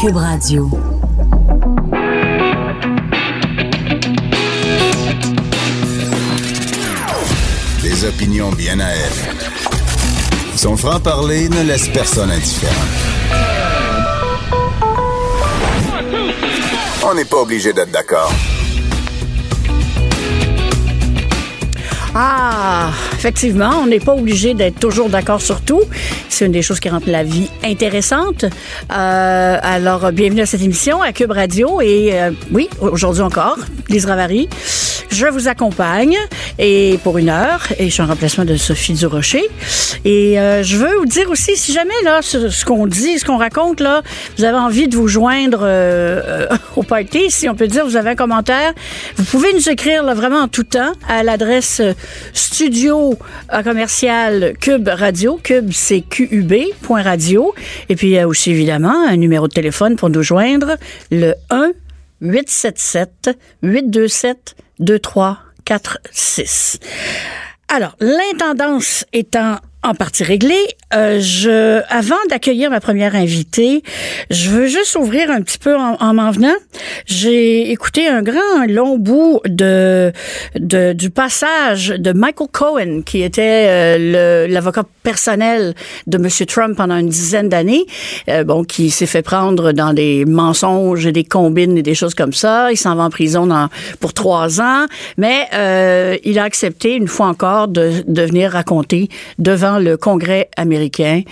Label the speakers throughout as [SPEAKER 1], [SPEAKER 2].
[SPEAKER 1] Cube Radio.
[SPEAKER 2] Des opinions bien à elle. Son franc-parler ne laisse personne indifférent. On n'est pas obligé d'être d'accord.
[SPEAKER 3] Ah, effectivement, on n'est pas obligé d'être toujours d'accord sur tout. C'est une des choses qui rend la vie intéressante. Euh, alors, bienvenue à cette émission à Cube Radio. Et euh, oui, aujourd'hui encore, Lise Ravary. Je vous accompagne et pour une heure et je suis en remplacement de Sophie Durocher. Et euh, je veux vous dire aussi, si jamais là, ce, qu'on dit, ce qu'on raconte là, vous avez envie de vous joindre au party, si on peut dire, vous avez un commentaire, vous pouvez nous écrire vraiment en tout temps à l'adresse studio commercial Cube Radio. Cube, c'est QUB, point radio. Et puis il y a aussi évidemment un numéro de téléphone pour nous joindre, le 1 877 827 2346. Alors, l'intendance étant en partie réglée. Euh, je, avant d'accueillir ma première invitée, je veux juste ouvrir un petit peu en m'en venant. J'ai écouté un grand long bout de, de du passage de Michael Cohen, qui était euh, l'avocat personnel de Monsieur Trump pendant une dizaine d'années. Euh, bon, qui s'est fait prendre dans des mensonges et des combines et des choses comme ça. Il s'en va en prison dans, pour trois ans, mais euh, il a accepté une fois encore de, de venir raconter devant le Congrès américain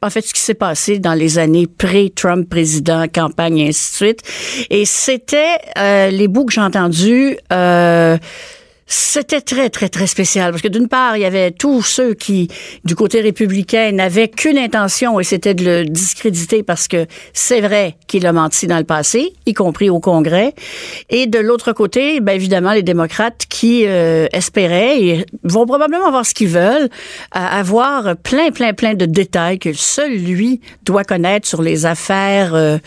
[SPEAKER 3] en fait, ce qui s'est passé dans les années pré-Trump président, campagne et ainsi de suite. Et c'était euh, les bouts que j'ai entendus. Euh, c'était très, très, très spécial parce que d'une part, il y avait tous ceux qui, du côté républicain, n'avaient qu'une intention et c'était de le discréditer parce que c'est vrai qu'il a menti dans le passé, y compris au Congrès. Et de l'autre côté, ben évidemment, les démocrates qui euh, espéraient et vont probablement avoir ce qu'ils veulent, avoir plein, plein, plein de détails que seul lui doit connaître sur les affaires, euh,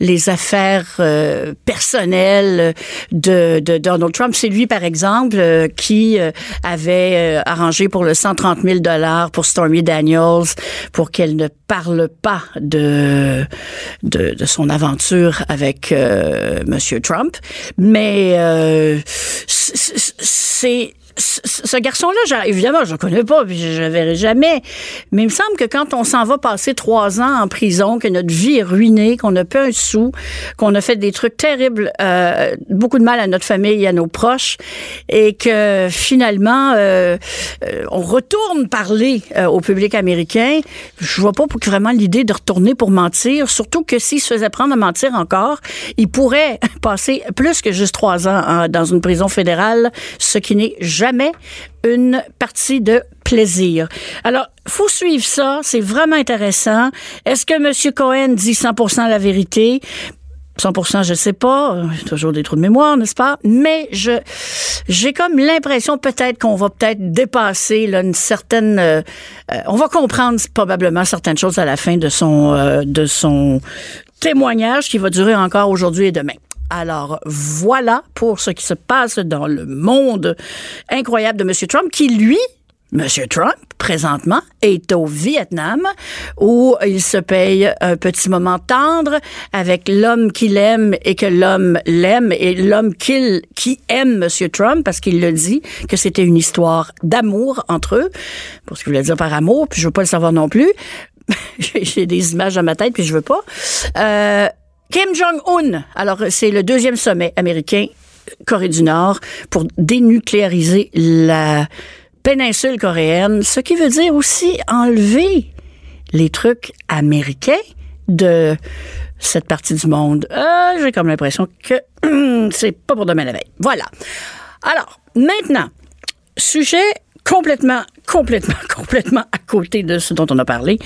[SPEAKER 3] les affaires euh, personnelles de, de Donald Trump. C'est lui, par exemple, euh, qui euh, avait euh, arrangé pour le 130 000 dollars pour Stormy Daniels pour qu'elle ne parle pas de de, de son aventure avec Monsieur Trump, mais c'est ce garçon-là, évidemment, je le connais pas, puis je le verrai jamais. Mais il me semble que quand on s'en va passer trois ans en prison, que notre vie est ruinée, qu'on n'a pas un sou, qu'on a fait des trucs terribles, euh, beaucoup de mal à notre famille et à nos proches, et que finalement, euh, euh on retourne parler euh, au public américain, je vois pas vraiment l'idée de retourner pour mentir, surtout que s'il se faisait prendre à mentir encore, il pourrait passer plus que juste trois ans dans une prison fédérale, ce qui n'est jamais jamais une partie de plaisir. Alors, faut suivre ça, c'est vraiment intéressant. Est-ce que M. Cohen dit 100% la vérité? 100%, je sais pas, toujours des trous de mémoire, n'est-ce pas? Mais je j'ai comme l'impression peut-être qu'on va peut-être dépasser là, une certaine euh, euh, on va comprendre probablement certaines choses à la fin de son euh, de son témoignage qui va durer encore aujourd'hui et demain. Alors voilà pour ce qui se passe dans le monde incroyable de M. Trump qui, lui, M. Trump, présentement, est au Vietnam où il se paye un petit moment tendre avec l'homme qu'il aime et que l'homme l'aime et l'homme qui aime M. Trump parce qu'il le dit que c'était une histoire d'amour entre eux. Pour ce qu'il voulait dire par amour, puis je veux pas le savoir non plus. J'ai des images dans ma tête puis je veux pas. Euh, Kim Jong-un, alors c'est le deuxième sommet américain Corée du Nord pour dénucléariser la péninsule coréenne, ce qui veut dire aussi enlever les trucs américains de cette partie du monde. Euh, J'ai comme l'impression que c'est pas pour demain la veille. Voilà. Alors, maintenant, sujet complètement, complètement, complètement à côté de ce dont on a parlé.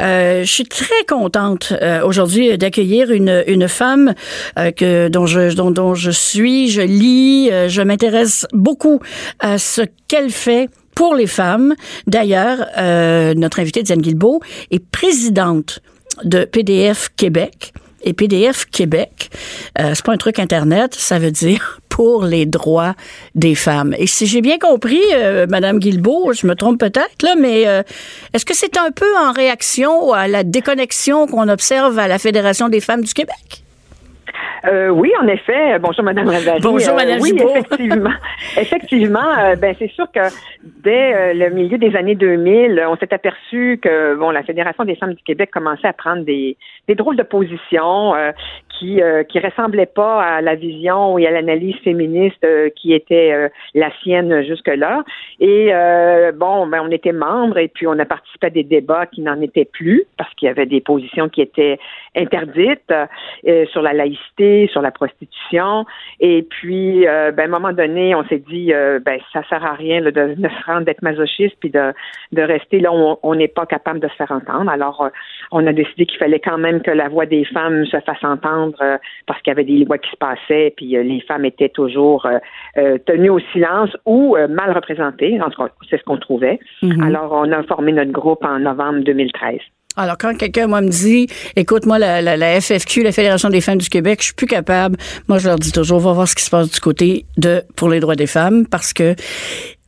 [SPEAKER 3] Euh, je suis très contente euh, aujourd'hui d'accueillir une, une femme euh, que dont je dont, dont je suis, je lis, euh, je m'intéresse beaucoup à ce qu'elle fait pour les femmes. D'ailleurs, euh, notre invitée Diane Guilbeault est présidente de PDF Québec. Et PDF Québec, euh, c'est pas un truc internet, ça veut dire pour les droits des femmes. Et si j'ai bien compris, euh, Madame Guilbeault, je me trompe peut-être là, mais euh, est-ce que c'est un peu en réaction à la déconnexion qu'on observe à la Fédération des femmes du Québec?
[SPEAKER 4] Euh, oui, en effet. Bonjour, Madame Ravary.
[SPEAKER 3] Bonjour,
[SPEAKER 4] Euh,
[SPEAKER 3] Madame
[SPEAKER 4] Oui,
[SPEAKER 3] Gibault.
[SPEAKER 4] effectivement. effectivement, euh, ben, c'est sûr que dès euh, le milieu des années 2000, on s'est aperçu que bon, la Fédération des femmes du Québec commençait à prendre des, des drôles de positions euh, qui euh, qui ressemblaient pas à la vision et à l'analyse féministe euh, qui était euh, la sienne jusque-là. Et euh, bon, ben, on était membres et puis on a participé à des débats qui n'en étaient plus parce qu'il y avait des positions qui étaient interdites euh, sur la laïcité, sur la prostitution. Et puis, euh, ben, à un moment donné, on s'est dit, euh, ben, ça sert à rien là, de, de se rendre d'être masochiste puis de, de rester là où on- n'est pas capable de se faire entendre. Alors, euh, on a décidé qu'il fallait quand même que la voix des femmes se fasse entendre euh, parce qu'il y avait des lois qui se passaient, puis euh, les femmes étaient toujours tenues au silence ou mal représentées. En tout cas, c'est ce qu'on trouvait. Alors, on a formé notre groupe en novembre 2013.
[SPEAKER 3] Alors, quand quelqu'un, moi, me dit, écoute, moi, la, la, la FFQ, la Fédération des femmes du Québec, je suis plus capable. Moi, je leur dis toujours, va voir ce qui se passe du côté de pour les droits des femmes, parce que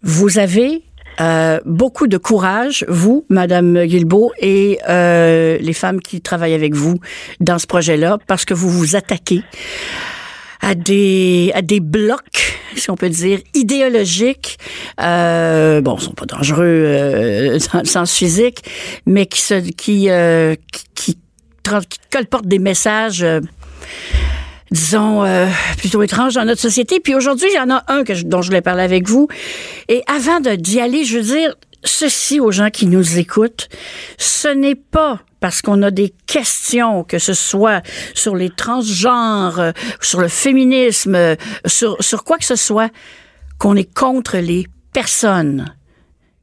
[SPEAKER 3] vous avez euh, beaucoup de courage, vous, Madame Guilbeault, et euh, les femmes qui travaillent avec vous dans ce projet-là, parce que vous vous attaquez à des à des blocs, si on peut dire, idéologiques. Euh, bon, ils sont pas dangereux euh, dans le sens physique, mais qui se qui euh, qui, qui, qui colportent des messages. euh, disons, euh, plutôt étranges dans notre société. Puis aujourd'hui, il y en a un que je- dont je voulais parler avec vous. Et avant d'y aller, je veux dire ceci aux gens qui nous écoutent. Ce n'est pas parce qu'on a des questions, que ce soit sur les transgenres, euh, sur le féminisme, euh, sur, sur quoi que ce soit, qu'on est contre les personnes.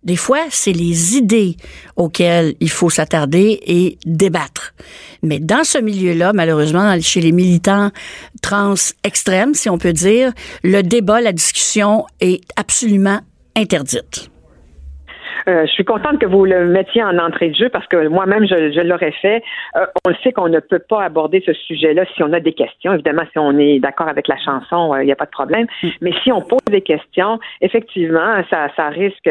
[SPEAKER 3] Des fois, c'est les idées auxquelles il faut s'attarder et débattre. Mais dans ce milieu-là, malheureusement, chez les militants trans extrêmes, si on peut dire, le débat, la discussion est absolument interdite.
[SPEAKER 4] Euh, je suis contente que vous le mettiez en entrée de jeu parce que moi-même, je, je l'aurais fait. Euh, on le sait qu'on ne peut pas aborder ce sujet-là si on a des questions. Évidemment, si on est d'accord avec la chanson, il n'y a pas de problème. Mais si on pose des questions, effectivement, ça, ça risque,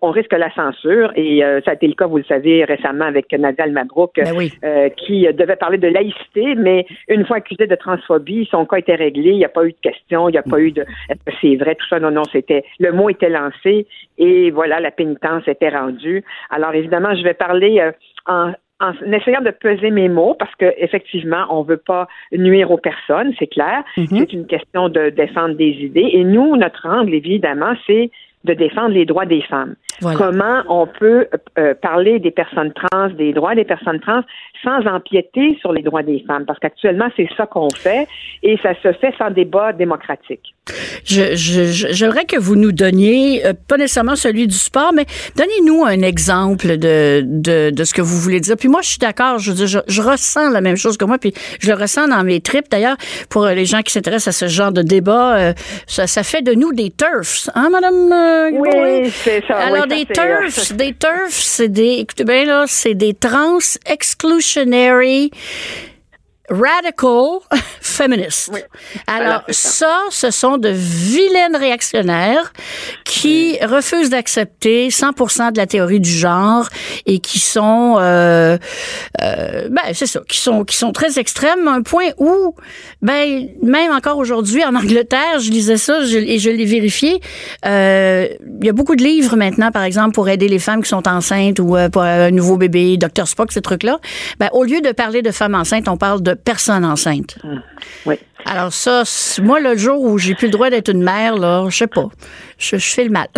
[SPEAKER 4] on risque la censure. Et euh, ça a été le cas, vous le savez, récemment avec Nadia Almabrouk,
[SPEAKER 3] Ben oui.
[SPEAKER 4] euh, qui devait parler de laïcité, mais une fois accusé de transphobie, son cas était réglé. Il n'y a pas eu de questions, il n'y a pas eu de c'est vrai, tout ça. Non, non, c'était le mot était lancé et voilà, la pénitence Alors évidemment, je vais parler euh, en en essayant de peser mes mots parce que effectivement, on veut pas nuire aux personnes, c'est clair. C'est une question de défendre des idées. Et nous, notre angle, évidemment, c'est de défendre les droits des femmes.
[SPEAKER 3] Voilà.
[SPEAKER 4] Comment on peut euh, parler des personnes trans, des droits des personnes trans, sans empiéter sur les droits des femmes, parce qu'actuellement c'est ça qu'on fait et ça se fait sans débat démocratique.
[SPEAKER 3] Je, j'aimerais que vous nous donniez, euh, pas nécessairement celui du sport, mais donnez-nous un exemple de, de, de ce que vous voulez dire. Puis moi, je suis d'accord, je, je, je ressens la même chose que moi, puis je le ressens dans mes tripes. D'ailleurs, pour euh, les gens qui s'intéressent à ce genre de débat, euh, ça, ça fait de nous des turfs, hein, Madame euh, Guilbeault?
[SPEAKER 4] c'est ça.
[SPEAKER 3] Alors,
[SPEAKER 4] oui, ça,
[SPEAKER 3] des turfs, des turfs, c'est des, écoutez bien là, c'est des trans missionary radical feminists.
[SPEAKER 4] Oui.
[SPEAKER 3] Alors, ça. ce sont de vilaines réactionnaires qui refusent d'accepter 100% de la théorie du genre et qui sont, euh, euh, ben, c'est ça, qui sont, qui sont très extrêmes, à un point où, ben, même encore aujourd'hui, en Angleterre, je lisais ça je- et je l'ai vérifié, euh, il y a beaucoup de livres maintenant, par exemple, pour aider les femmes qui sont enceintes ou euh, pour un nouveau bébé, Dr. Spock, ces trucs-là. Ben, au lieu de parler de femmes enceintes, on parle de personnes enceintes.
[SPEAKER 4] Oui.
[SPEAKER 3] Alors ça, moi, le jour où j'ai plus le droit d'être une mère, là, je sais pas. Je, je fais le mal.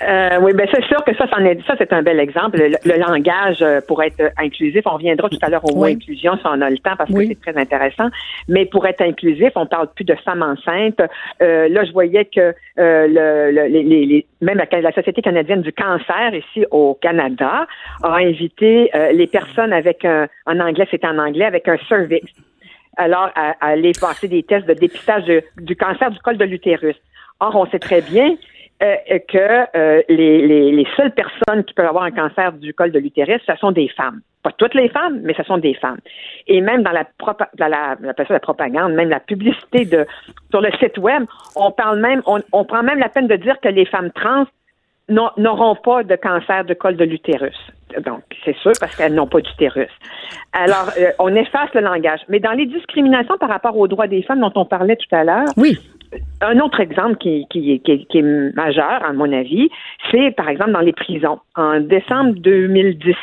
[SPEAKER 4] Euh, oui, ben c'est sûr que ça, est, ça c'est un bel exemple. Le, le langage euh, pour être inclusif, on reviendra tout à l'heure au mot
[SPEAKER 3] Oui.
[SPEAKER 4] inclusion si on a le temps parce que c'est très intéressant. Mais pour être inclusif, on parle plus de femmes enceintes. Euh, là, je voyais que euh, le, le- les, les- les- même la, la Société canadienne du cancer ici au Canada a invité les personnes avec un, en anglais, c'était en anglais, avec un cervix. Alors, à, à aller passer des tests de dépistage de- du cancer du col de l'utérus. Or, on sait très bien euh, que euh, les, les, les seules personnes qui peuvent avoir un cancer du col de l'utérus, ce sont des femmes. Pas toutes les femmes, mais ce sont des femmes. Et même dans la, propagande, même la publicité sur le site web, on parle même, on, prend même la peine de dire que les femmes trans n'auront pas de cancer de col de l'utérus. Donc, c'est sûr parce qu'elles n'ont pas d'utérus. Alors, euh, on efface le langage. Mais dans les discriminations par rapport aux droits des femmes dont on parlait tout à l'heure,
[SPEAKER 3] Oui.
[SPEAKER 4] Un autre exemple qui, qui, qui, qui est majeur, à mon avis, c'est par exemple dans les prisons. En décembre 2017,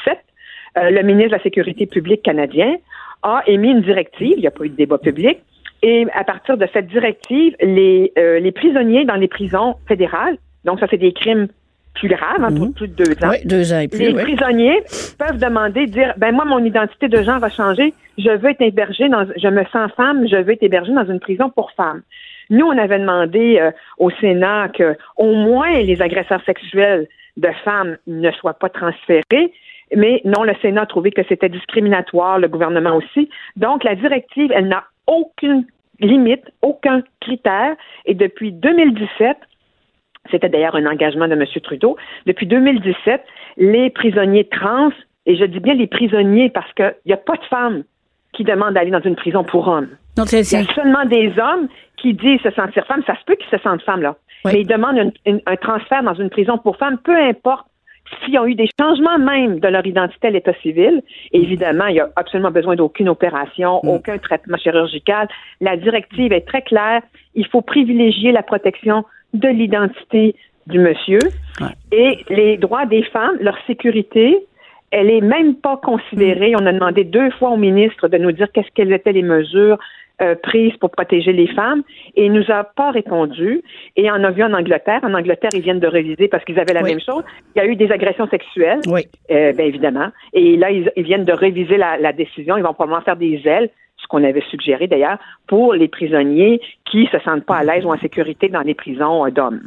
[SPEAKER 4] euh, le ministre de la Sécurité publique canadien a émis une directive, il n'y a pas eu de débat public, et à partir de cette directive, les, euh, les prisonniers dans les prisons fédérales, donc ça c'est des crimes plus graves, hein, pour plus de deux ans,
[SPEAKER 3] Oui, deux ans et plus.
[SPEAKER 4] les
[SPEAKER 3] oui.
[SPEAKER 4] prisonniers peuvent demander, dire, ben moi, mon identité de genre a changé, je veux être hébergé dans, je me sens femme, je veux être hébergé dans une prison pour femmes. Nous, on avait demandé euh, au Sénat que au moins les agresseurs sexuels de femmes ne soient pas transférés. Mais non, le Sénat a trouvé que c'était discriminatoire, le gouvernement aussi. Donc, la directive, elle n'a aucune limite, aucun critère. Et depuis 2017, c'était d'ailleurs un engagement de M. Trudeau. Depuis 2017, les prisonniers trans, et je dis bien les prisonniers parce qu'il n'y a pas de femmes qui demandent d'aller dans une prison pour hommes.
[SPEAKER 3] Donc,
[SPEAKER 4] Il y a seulement des hommes qui disent se sentir femmes. Ça se peut qu'ils se sentent femmes, là.
[SPEAKER 3] Oui.
[SPEAKER 4] Mais ils demandent une- une- un transfert dans une prison pour femmes, peu importe s'ils ont eu des changements même de leur identité à l'état civil. Évidemment, il n'y a absolument besoin d'aucune opération,
[SPEAKER 3] Mm.
[SPEAKER 4] aucun traitement chirurgical. La directive est très claire. Il faut privilégier la protection de l'identité du monsieur.
[SPEAKER 3] Ouais.
[SPEAKER 4] Et les droits des femmes, leur sécurité, elle est même pas considérée. On a demandé deux fois au ministre de nous dire qu'est-ce quelles étaient les mesures euh, prises pour protéger les femmes et il nous a pas répondu. Et on a vu en Angleterre. En Angleterre, ils viennent de réviser parce qu'ils avaient la
[SPEAKER 3] Oui.
[SPEAKER 4] même chose. Il y a eu des agressions sexuelles.
[SPEAKER 3] Oui.
[SPEAKER 4] Euh, bien évidemment. Et là, ils, ils viennent de réviser la, la décision. Ils vont probablement faire des ailes, ce qu'on avait suggéré d'ailleurs, pour les prisonniers qui se sentent pas à l'aise ou en sécurité dans les prisons euh, d'hommes.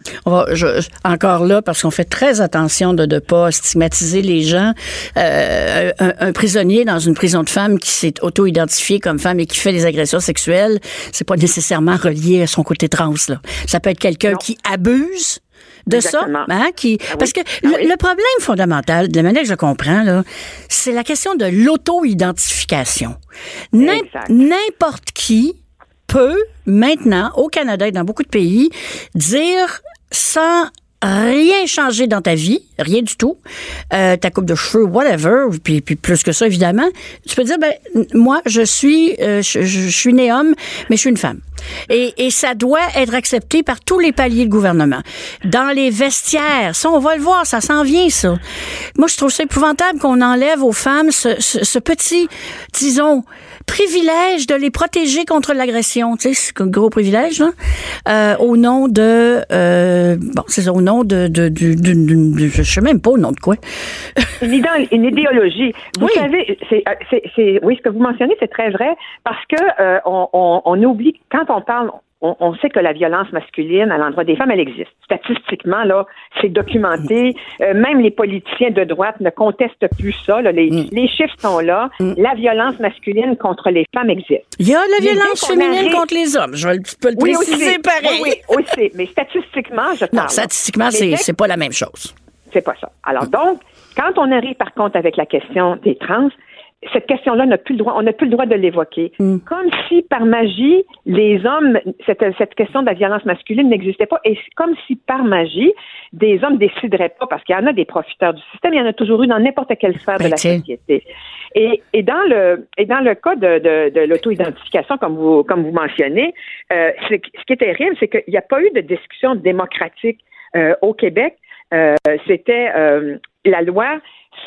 [SPEAKER 3] Je- encore là, parce qu'on fait très attention de ne pas stigmatiser les gens. Euh, un, un prisonnier dans une prison de femmes qui s'est auto-identifié comme femme et qui fait des agressions sexuelles, c'est pas nécessairement relié à son côté trans. Là. Ça peut être quelqu'un qui abuse de
[SPEAKER 4] Exactement.
[SPEAKER 3] ça, hein, qui
[SPEAKER 4] Ah oui.
[SPEAKER 3] parce que
[SPEAKER 4] Ah
[SPEAKER 3] le,
[SPEAKER 4] oui.
[SPEAKER 3] le problème fondamental, de la manière que je comprends là, c'est la question de l'auto-identification. N'importe qui peut maintenant, au Canada et dans beaucoup de pays, dire sans rien changer dans ta vie, rien du tout, euh, ta coupe de cheveux, whatever, puis, puis plus que ça, évidemment, tu peux dire, ben, moi, je suis, euh, je, suis né homme, mais je suis une femme. Et, et ça doit être accepté par tous les paliers de gouvernement. Dans les vestiaires, ça, on va le voir, ça s'en vient, ça. Moi, je trouve ça épouvantable qu'on enlève aux femmes ce- ce petit, disons, privilège de les protéger contre l'agression. Tu sais, c'est un gros privilège, là. Euh, au nom de, euh, bon, c'est au nom de, de, de, de- je sais même pas au nom de quoi.
[SPEAKER 4] Une, idé- une idéologie. Vous
[SPEAKER 3] Oui.
[SPEAKER 4] savez, c'est, euh, c'est, c'est- oui, ce que vous mentionnez, c'est très vrai parce que euh, on, on, on oublie quand on parle. On, on sait que la violence masculine à l'endroit des femmes, elle existe. Statistiquement, là, c'est documenté. Euh, même les politiciens de droite ne contestent plus ça. là. Les, les chiffres sont là. La violence masculine contre les femmes existe.
[SPEAKER 3] Il y a la violence féminine contre les hommes. Je vais le- peux le préciser
[SPEAKER 4] aussi.
[SPEAKER 3] pareil.
[SPEAKER 4] Oui, oui, aussi. Mais statistiquement, je parle.
[SPEAKER 3] Non, statistiquement, c'est, c'est pas la même chose.
[SPEAKER 4] c'est pas ça. Alors donc, quand on arrive par contre avec la question des trans, cette question-là n'a plus le droit, on n'a plus le droit de l'évoquer. Comme si par magie, les hommes, cette, cette question de la violence masculine n'existait pas, et comme si par magie, des hommes décideraient pas, parce qu'il y en a des profiteurs du système, il y en a toujours eu dans n'importe quelle sphère
[SPEAKER 3] Ben,
[SPEAKER 4] de la
[SPEAKER 3] tiens.
[SPEAKER 4] société. Et, et dans le et dans le cas de, de, de l'auto-identification, comme vous comme vous mentionnez, euh, ce qui est terrible, c'est qu'il n'y a pas eu de discussion démocratique euh, au Québec. Euh, C'était euh, la loi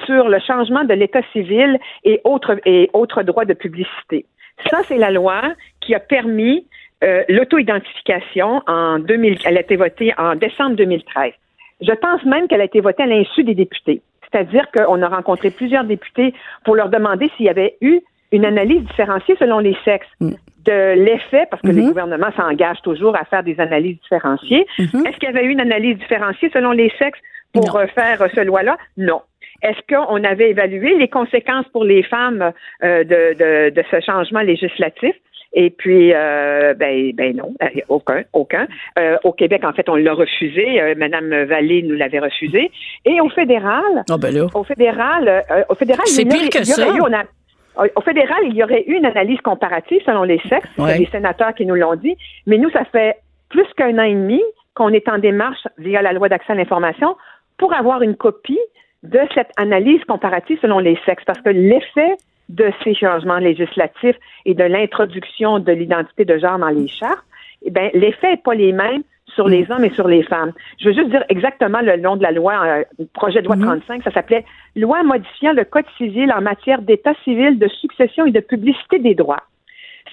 [SPEAKER 4] sur le changement de l'état civil et autres et autres droits de publicité. Ça, c'est la loi qui a permis euh, l'auto-identification en 2000, elle a été votée en décembre 2013. Je pense même qu'elle a été votée à l'insu des députés. C'est-à-dire qu'on a rencontré plusieurs députés pour leur demander s'il y avait eu une analyse différenciée selon les sexes de l'effet, parce que les gouvernements s'engagent toujours à faire des analyses différenciées. Est-ce qu'il y avait eu une analyse différenciée selon les sexes pour euh, faire euh, ce loi-là? Non. Est-ce qu'on avait évalué les conséquences pour les femmes euh, de, de, de ce changement législatif? Et puis, euh, ben, ben non, euh, aucun, aucun. Euh, au Québec, en fait, on l'a refusé. Euh, Madame Vallée nous l'avait refusé. Et au fédéral,
[SPEAKER 3] Ah, ben là.
[SPEAKER 4] au fédéral, euh, au fédéral,
[SPEAKER 3] C'est
[SPEAKER 4] il y aurait-
[SPEAKER 3] pire que
[SPEAKER 4] il y aurait
[SPEAKER 3] ça.
[SPEAKER 4] eu- on a- au fédéral, il y aurait eu une analyse comparative selon les sexes.
[SPEAKER 3] Ouais.
[SPEAKER 4] Les sénateurs qui nous l'ont dit. Mais nous, ça fait plus qu'un an et demi qu'on est en démarche via la loi d'accès à l'information pour avoir une copie de cette analyse comparative selon les sexes. Parce que l'effet de ces changements législatifs et de l'introduction de l'identité de genre dans les chartes, eh ben, l'effet n'est pas les mêmes sur les hommes et sur les femmes. Je veux juste dire exactement le nom de la loi, euh, projet de loi 35, ça s'appelait Loi modifiant le Code civil en matière d'état civil, de succession et de publicité des droits.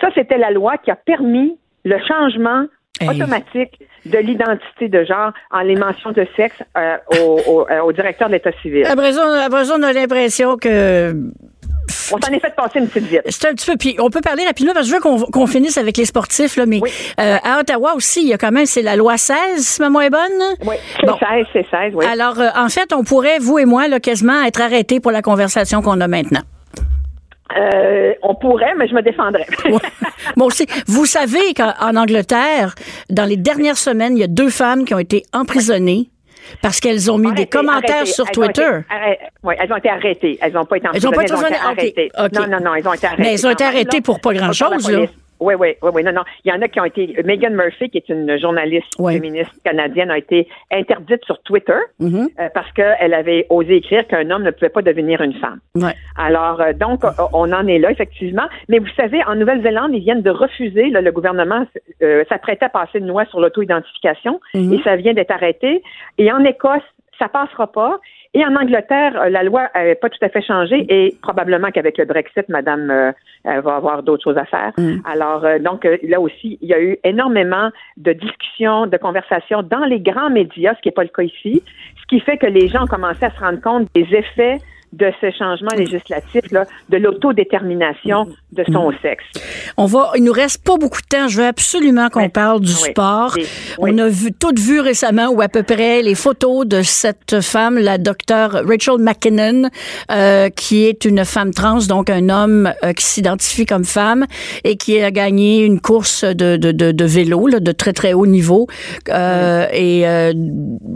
[SPEAKER 4] Ça, c'était la loi qui a permis le changement
[SPEAKER 3] Hey.
[SPEAKER 4] automatique de l'identité de genre en les mentions de sexe euh, au, au- euh, au directeur de l'état civil.
[SPEAKER 3] Après ça, on- après ça, on a l'impression que
[SPEAKER 4] On s'en est fait passer une petite vite.
[SPEAKER 3] c'est un petit peu. Puis on peut parler rapidement parce que je veux qu'on finisse avec les sportifs, là, mais
[SPEAKER 4] Oui.
[SPEAKER 3] euh, à Ottawa aussi, il y a quand même, c'est la loi 16, si ma mémoire est bonne?
[SPEAKER 4] Oui, c'est
[SPEAKER 3] Bon.
[SPEAKER 4] 16, c'est 16, oui.
[SPEAKER 3] Alors, euh, en fait, on pourrait, vous et moi, là, quasiment être arrêtés pour la conversation qu'on a maintenant.
[SPEAKER 4] Euh, on pourrait, mais je me défendrais.
[SPEAKER 3] Bon, aussi, vous savez qu'en en Angleterre, dans les dernières semaines, il y a deux femmes qui ont été emprisonnées parce qu'elles ont mis des commentaires sur Twitter.
[SPEAKER 4] oui, elles ont été arrêtées. Elles n'ont pas été
[SPEAKER 3] Elles ont pas été
[SPEAKER 4] emprisonnées,
[SPEAKER 3] emprisonnées?
[SPEAKER 4] elles ont été
[SPEAKER 3] OK,
[SPEAKER 4] arrêtées.
[SPEAKER 3] OK.
[SPEAKER 4] Non, non, non, elles ont été arrêtées.
[SPEAKER 3] Mais elles ont été arrêtées
[SPEAKER 4] là.
[SPEAKER 3] pour pas grand-chose,
[SPEAKER 4] Oui, oui, oui, oui, non, non. Il y en a qui ont été. Megan Murphy, qui est une journaliste féministe canadienne, a été interdite sur Twitter
[SPEAKER 3] Mm-hmm.
[SPEAKER 4] euh, parce qu'elle avait osé écrire qu'un homme ne pouvait pas devenir une femme.
[SPEAKER 3] Ouais.
[SPEAKER 4] Alors, euh, donc, on en est là, effectivement. Mais vous savez, en Nouvelle-Zélande, ils viennent de refuser, là, le gouvernement euh, s'apprêtait à passer une loi sur l'auto-identification et ça vient d'être arrêté. Et en Écosse, ça passera pas. Et en Angleterre, euh, la loi n'avait pas tout à fait changé et probablement qu'avec le Brexit, Madame euh, elle va avoir d'autres choses à faire. Alors, euh, donc, euh, là aussi, il y a eu énormément de discussions, de conversations dans les grands médias, ce qui n'est pas le cas ici, ce qui fait que les gens ont commencé à se rendre compte des effets de ce changement législatif, là, de l'autodétermination de son sexe.
[SPEAKER 3] On va, il nous reste pas beaucoup de temps. Je veux absolument qu'on
[SPEAKER 4] Oui.
[SPEAKER 3] parle du
[SPEAKER 4] Oui.
[SPEAKER 3] sport.
[SPEAKER 4] Oui.
[SPEAKER 3] On a vu, toutes vu récemment, ou à peu près, les photos de cette femme, la docteure Rachel McKinnon, euh, qui est une femme trans, donc un homme euh, qui s'identifie comme femme et qui a gagné une course de, de, de, de vélo, là, de très, très haut niveau. Euh, Et euh,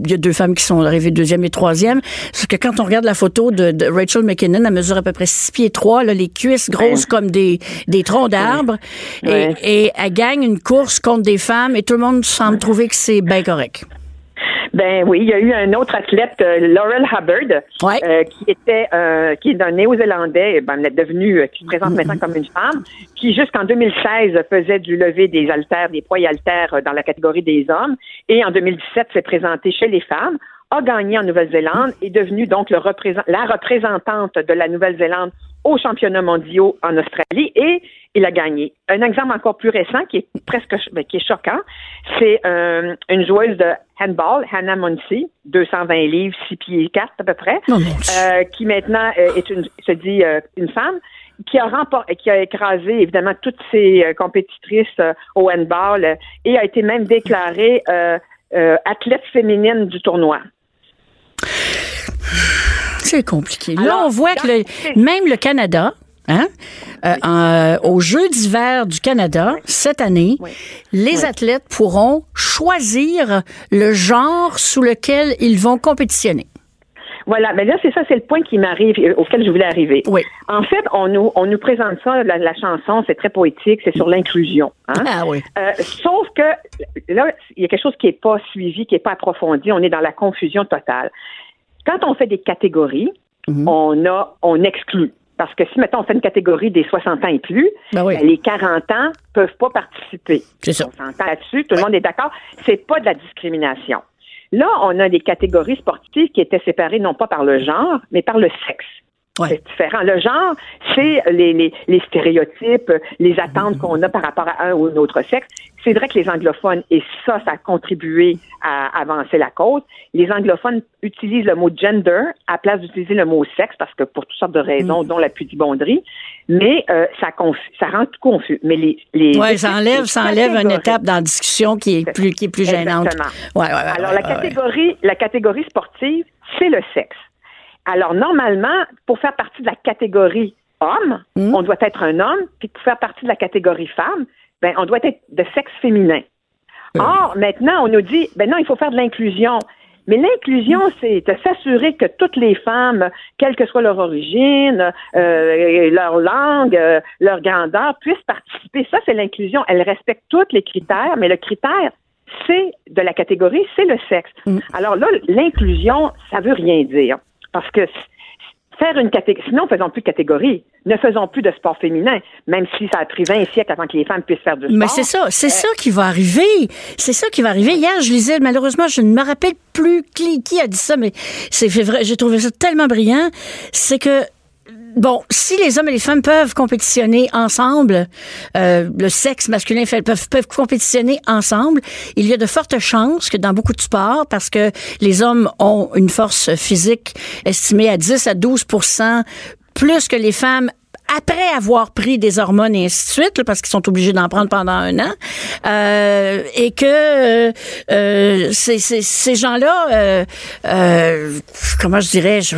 [SPEAKER 3] il y a deux femmes qui sont arrivées deuxième et troisième. Sauf que quand on regarde la photo de, de Rachel McKinnon, elle mesure à peu près six pieds trois, là, les cuisses grosses comme des, des troncs d'arbres. Et, elle gagne une course contre des femmes et tout le monde semble trouver que c'est bien correct.
[SPEAKER 4] Ben oui, il y a eu un autre athlète, euh, Laurel Hubbard,
[SPEAKER 3] Ouais.
[SPEAKER 4] euh, qui était euh, qui est un néo-zélandais, ben, elle est devenu, qui se
[SPEAKER 3] Mm-hmm.
[SPEAKER 4] présente maintenant comme une femme, qui jusqu'en 2016 faisait du lever des haltères, des poids et haltères dans la catégorie des hommes, et en 2017 s'est présenté chez les femmes, a gagné en Nouvelle-Zélande, est devenue donc le représent- la représentante de la Nouvelle-Zélande aux championnats mondiaux en Australie et il a gagné. Un exemple encore plus récent qui est presque ben, qui est choquant, c'est euh, une joueuse de handball, Hannah Muncy, 220 livres, 6 pieds 4 à peu près, euh, qui maintenant euh, est une, se dit euh, une femme, qui a remporté, qui a écrasé évidemment toutes ses compétitrices au handball et a été même déclarée euh, euh, athlète féminine du tournoi.
[SPEAKER 3] C'est compliqué. Là,
[SPEAKER 4] Alors,
[SPEAKER 3] on voit que le- même le Canada, hein, euh, en- aux Jeux d'hiver du Canada, cette année,
[SPEAKER 4] Oui.
[SPEAKER 3] les
[SPEAKER 4] Oui.
[SPEAKER 3] athlètes pourront choisir le genre sous lequel ils vont compétitionner.
[SPEAKER 4] Voilà, mais là, c'est ça, c'est le point qui m'arrive, euh, auquel je voulais arriver.
[SPEAKER 3] Oui.
[SPEAKER 4] En fait, on nous, on nous présente ça, la, la chanson, c'est très poétique, c'est sur l'inclusion. Hein?
[SPEAKER 3] Ah oui.
[SPEAKER 4] Euh, sauf que là, il y a quelque chose qui n'est pas suivi, qui n'est pas approfondi. On est dans la confusion totale. Quand on fait des catégories,
[SPEAKER 3] Mhm.
[SPEAKER 4] on a, on exclut. Parce que si, mettons, on fait une catégorie des 60 ans et plus,
[SPEAKER 3] Ben oui.
[SPEAKER 4] ben, les 40 ans peuvent pas participer.
[SPEAKER 3] C'est ça.
[SPEAKER 4] On s'entend là-dessus, tout le monde est d'accord. C'est pas de la discrimination. Là, on a des catégories sportives qui étaient séparées non pas par le genre, mais par le sexe.
[SPEAKER 3] Ouais.
[SPEAKER 4] C'est différent. Le genre, c'est les, les, les stéréotypes, les attentes qu'on a par rapport à un ou un autre sexe. C'est vrai que les anglophones, et ça, ça a contribué à avancer la cause, les anglophones utilisent le mot gender à place d'utiliser le mot sexe, parce que pour toutes sortes de raisons, dont la pudibonderie, mais euh, ça, ça rend tout confus. Mais les, les
[SPEAKER 3] Ouais, ça enlève, ça enlève une étape dans la discussion qui est plus, qui est plus gênante.
[SPEAKER 4] Exactement.
[SPEAKER 3] Ouais, ouais, ouais,
[SPEAKER 4] Alors, la catégorie, la catégorie sportive, c'est le sexe. Alors, normalement, pour faire partie de la catégorie homme,
[SPEAKER 3] Hmm?
[SPEAKER 4] on doit être un homme, puis pour faire partie de la catégorie femme, ben, on doit être de sexe féminin. Or, maintenant, on nous dit, ben non, il faut faire de l'inclusion. Mais l'inclusion, c'est de s'assurer que toutes les femmes, quelle que soit leur origine, euh, leur langue, euh, leur grandeur, puissent participer. Ça, c'est l'inclusion. Elle respecte tous les critères, mais le critère, c'est de la catégorie, c'est le sexe. Alors là, l'inclusion, ça veut rien dire. Parce que faire une catégorie, sinon faisons plus de catégorie, ne faisons plus de sport féminin, même si ça a pris 20 siècles avant que les femmes puissent faire du sport.
[SPEAKER 3] Mais c'est ça, c'est ça qui va arriver. C'est ça qui va arriver. Hier, je lisais, malheureusement, je ne me rappelle plus qui, qui a dit ça, mais c'est vrai, j'ai trouvé ça tellement brillant. C'est que Bon, si les hommes et les femmes peuvent compétitionner ensemble, euh, le sexe masculin féminin peuvent, peuvent compétitionner ensemble, il y a de fortes chances que dans beaucoup de sports, parce que les hommes ont une force physique estimée à 10 à 12% plus que les femmes après avoir pris des hormones et ainsi de suite, là, parce qu'ils sont obligés d'en prendre pendant un an, euh, et que euh, euh, ces, ces, ces gens-là, euh, euh, comment je dirais, je,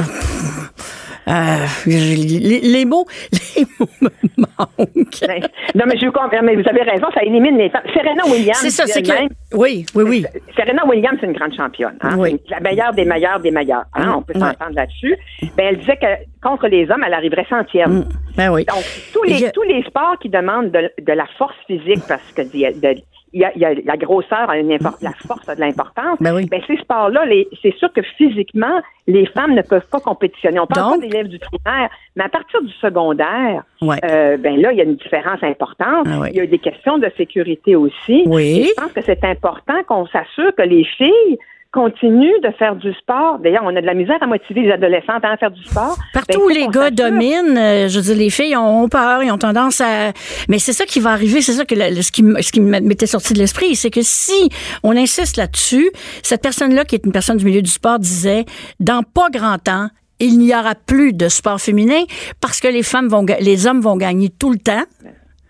[SPEAKER 3] euh, les, les mots, les mots me manquent.
[SPEAKER 4] Ben, non, mais je vous comprends, mais vous avez raison, ça élimine les femmes. Serena Williams.
[SPEAKER 3] C'est ça, c'est que, oui, oui, oui.
[SPEAKER 4] Serena Williams, c'est une grande championne. Hein?
[SPEAKER 3] Oui.
[SPEAKER 4] La meilleure des meilleures des meilleures. Hein?
[SPEAKER 3] Mm,
[SPEAKER 4] On peut
[SPEAKER 3] ouais.
[SPEAKER 4] s'entendre là-dessus. Ben, elle disait que contre les hommes, elle arriverait centième.
[SPEAKER 3] Ben oui.
[SPEAKER 4] Donc, tous les, tous les sports qui demandent de, de la force physique, parce que a, de- il y a- il y a la grosseur a une la force a de l'importance.
[SPEAKER 3] Ben oui.
[SPEAKER 4] ces sports-là, c'est sûr que physiquement, les femmes ne peuvent pas compétitionner. On parle
[SPEAKER 3] Donc-
[SPEAKER 4] pas d'élèves du primaire, mais à partir du secondaire,
[SPEAKER 3] Ouais.
[SPEAKER 4] euh, ben là, il y a une différence importante.
[SPEAKER 3] Ah.
[SPEAKER 4] Il y a des questions de sécurité aussi.
[SPEAKER 3] Oui.
[SPEAKER 4] Et je pense que c'est important qu'on s'assure que les filles continuent de faire du sport. D'ailleurs, on a de la misère à motiver les adolescentes à faire du sport.
[SPEAKER 3] Partout
[SPEAKER 4] Ben,
[SPEAKER 3] où les gars dominent, euh, je veux dire, les filles ont peur, ils ont tendance à. Mais c'est ça qui va arriver, c'est ça que la- ce qui, ce qui m'était sorti de l'esprit, c'est que si on insiste là-dessus, cette personne-là, qui est une personne du milieu du sport, disait, dans pas grand temps, il n'y aura plus de sport féminin parce que les femmes vont, les hommes vont gagner tout le temps.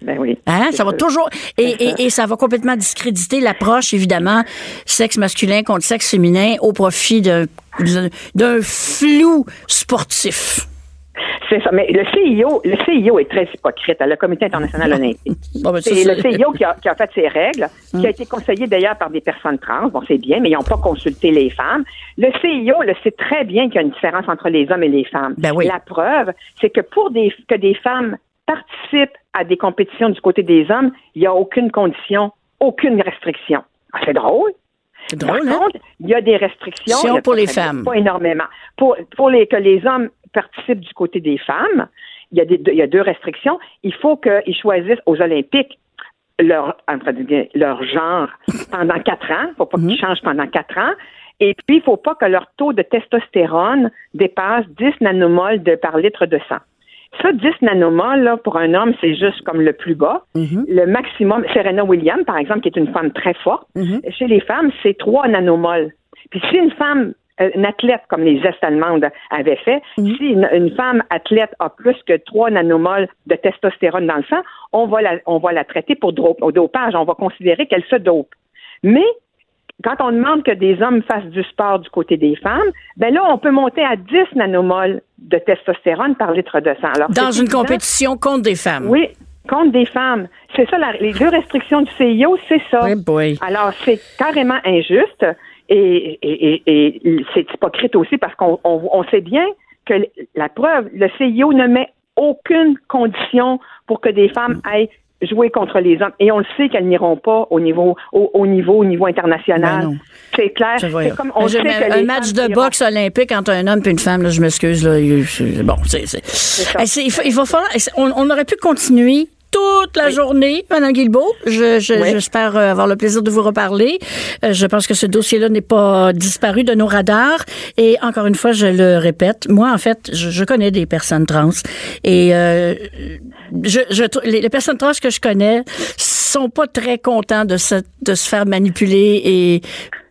[SPEAKER 4] Ben oui.
[SPEAKER 3] Hein, ça va
[SPEAKER 4] ça.
[SPEAKER 3] toujours et, et, et ça va complètement discréditer l'approche évidemment sexe masculin contre sexe féminin au profit d'un flou sportif.
[SPEAKER 4] C'est ça. Mais le CIO, le CIO est très hypocrite, hein, le Comité international olympique.
[SPEAKER 3] Bon, ben,
[SPEAKER 4] C'est le CIO qui a, qui a fait ses règles, qui a été conseillé d'ailleurs par des personnes trans. Bon, c'est bien, mais ils n'ont pas consulté les femmes. Le CIO le sait très bien qu'il y a une différence entre les hommes et les femmes.
[SPEAKER 3] Ben oui.
[SPEAKER 4] La preuve, c'est que pour des, que des femmes participent à des compétitions du côté des hommes, il n'y a aucune condition, aucune restriction. Ah, c'est drôle.
[SPEAKER 3] C'est
[SPEAKER 4] Par
[SPEAKER 3] drôle, hein?
[SPEAKER 4] contre, il y a des restrictions. A
[SPEAKER 3] pour les femmes.
[SPEAKER 4] Pas énormément. Pour, pour les, que les hommes participent du côté des femmes, il y a, des, il y a deux restrictions. Il faut qu'ils choisissent aux Olympiques leur, genre pendant quatre ans. Il ne faut pas qu'ils changent pendant quatre ans. Et puis, il ne faut pas que leur taux de testostérone dépasse 10 nanomoles de, par litre de sang. Ça, 10 nanomoles, là, pour un homme, c'est juste comme le plus bas. Le maximum, Serena Williams, par exemple, qui est une femme très forte, chez les femmes, c'est 3 nanomoles. Puis si une femme, euh, une athlète comme les Est allemandes avaient fait, si une, une femme athlète a plus que 3 nanomoles de testostérone dans le sang, on va la, on va la traiter pour dopage. On va considérer qu'elle se dope. Mais quand on demande que des hommes fassent du sport du côté des femmes, ben là, on peut monter à 10 nanomoles de testostérone par litre de sang. Alors,
[SPEAKER 3] Dans une compétition contre des femmes.
[SPEAKER 4] Oui, contre des femmes. C'est ça, la- les deux restrictions du CIO, c'est ça. Alors, c'est carrément injuste et, et, et, et c'est hypocrite aussi parce qu'on on, on sait bien que la preuve, le CIO ne met aucune condition pour que des femmes aillent jouer contre les hommes. Et on le sait qu'elles n'iront pas au niveau, au, au niveau, au niveau international.
[SPEAKER 3] Ben non.
[SPEAKER 4] c'est clair. C'est comme on
[SPEAKER 3] Je-
[SPEAKER 4] sait que
[SPEAKER 3] un
[SPEAKER 4] les
[SPEAKER 3] match de
[SPEAKER 4] iront-
[SPEAKER 3] boxe olympique entre un homme et une femme, là, je m'excuse. Là, bon, c'est, c'est- il, faut- il va falloir. On, on aurait pu continuer toute la journée, Madame Guilbeault. Je, je-
[SPEAKER 4] Oui.
[SPEAKER 3] J'espère euh, avoir le plaisir de vous reparler. Euh, je pense que ce dossier-là n'est pas disparu de nos radars. Et encore une fois, je le répète, moi, en fait, je, je connais des personnes trans. Et euh, je, je, les personnes trans que je connais sont pas très contents de se, de se faire manipuler et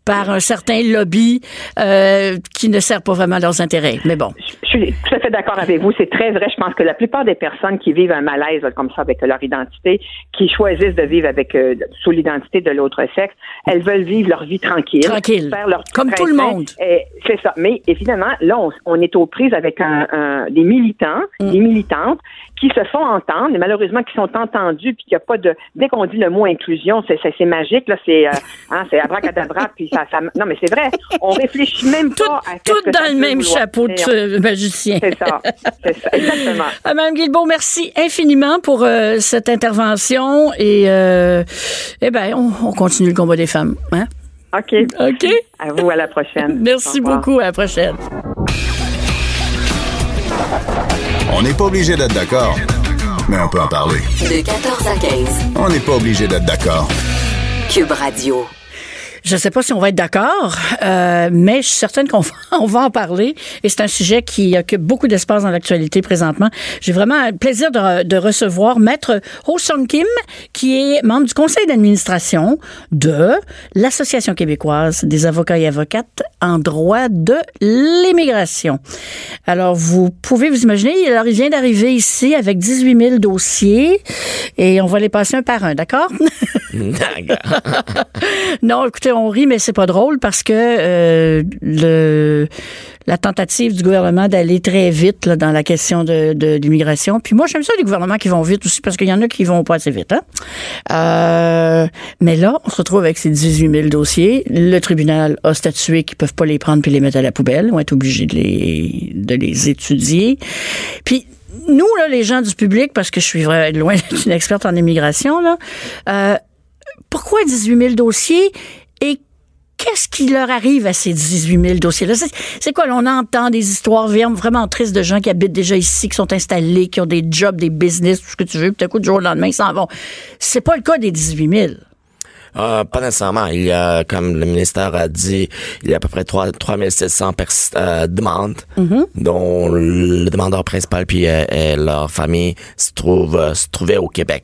[SPEAKER 3] par un certain lobby euh, qui ne sert pas vraiment leurs intérêts. Mais bon.
[SPEAKER 4] Je suis tout à fait d'accord avec vous. C'est très vrai. Je pense que la plupart des personnes qui vivent un malaise comme ça avec leur identité, qui choisissent de vivre avec euh, sous l'identité de l'autre sexe, elles veulent vivre leur vie tranquille,
[SPEAKER 3] Tranquille.
[SPEAKER 4] faire leur
[SPEAKER 3] Comme tout le monde.
[SPEAKER 4] C'est ça. Mais évidemment, là, on, on est aux prises avec un, un- des militants,
[SPEAKER 3] Mm.
[SPEAKER 4] des militantes qui se font entendre, et malheureusement qui sont entendus, puis qu'il n'y a pas de. Dès qu'on dit le mot inclusion, c'est c'est- c'est magique, là, c'est euh, hein, c'est abracadabra, puis ça, ça. Non, mais c'est vrai. On réfléchit même
[SPEAKER 3] Tout,
[SPEAKER 4] pas à
[SPEAKER 3] tout dans le même
[SPEAKER 4] vouloir
[SPEAKER 3] chapeau de magicien.
[SPEAKER 4] C'est ça. C'est ça. Exactement.
[SPEAKER 3] Ah, Madame Guilbeault, merci infiniment pour euh, cette intervention et euh, eh ben on, on continue le combat des femmes. Hein?
[SPEAKER 4] OK.
[SPEAKER 3] OK?
[SPEAKER 4] À vous, à la prochaine.
[SPEAKER 3] Merci beaucoup. À la prochaine.
[SPEAKER 2] On n'est pas obligé d'être d'accord, mais on peut en parler.
[SPEAKER 1] De 14 à 15.
[SPEAKER 2] On n'est pas obligé d'être d'accord.
[SPEAKER 1] Cube Radio.
[SPEAKER 3] Je ne sais pas si on va être d'accord, euh, mais je suis certaine qu'on va, on va en parler. Et c'est un sujet qui occupe beaucoup d'espace dans l'actualité présentement. J'ai vraiment le plaisir de, de recevoir Maître Ho Sung Kim, qui est membre du conseil d'administration de l'Association québécoise des avocats et avocates en droit de l'immigration. Alors, vous pouvez vous imaginer, il vient d'arriver ici avec 18 000 dossiers et on va les passer un par un, d'accord? non, écoutez, on rit, mais c'est pas drôle parce que euh, la tentative du gouvernement d'aller très vite là, dans la question de, de l'immigration. Puis moi, j'aime ça les gouvernements qui vont vite aussi parce qu'il y en a qui vont pas assez vite. Hein? Euh, mais là, on se retrouve avec ces 18 000 dossiers. Le tribunal a statué qu'ils peuvent pas les prendre puis les mettre à la poubelle. Ils vont être obligés de les, de les étudier. Puis nous, là, les gens du public, parce que je suis vraiment loin d'être une experte en immigration, là, euh, pourquoi 18 000 dossiers et qu'est-ce qui leur arrive à ces 18 000 dossiers-là? C'est- quoi? on entend des histoires vraiment tristes de gens qui habitent déjà ici, qui sont installés, qui ont des jobs, des business, tout ce que tu veux, puis tout coup, du jour au lendemain, ils s'en vont. C'est pas le cas des 18 000.
[SPEAKER 5] Euh, pas nécessairement. Il y a, comme le ministère a dit, il y a à peu près 3, 3700 pers- euh, demandes, dont le demandeur principal puis euh, et leur famille se trouvent euh, se trouvaient au Québec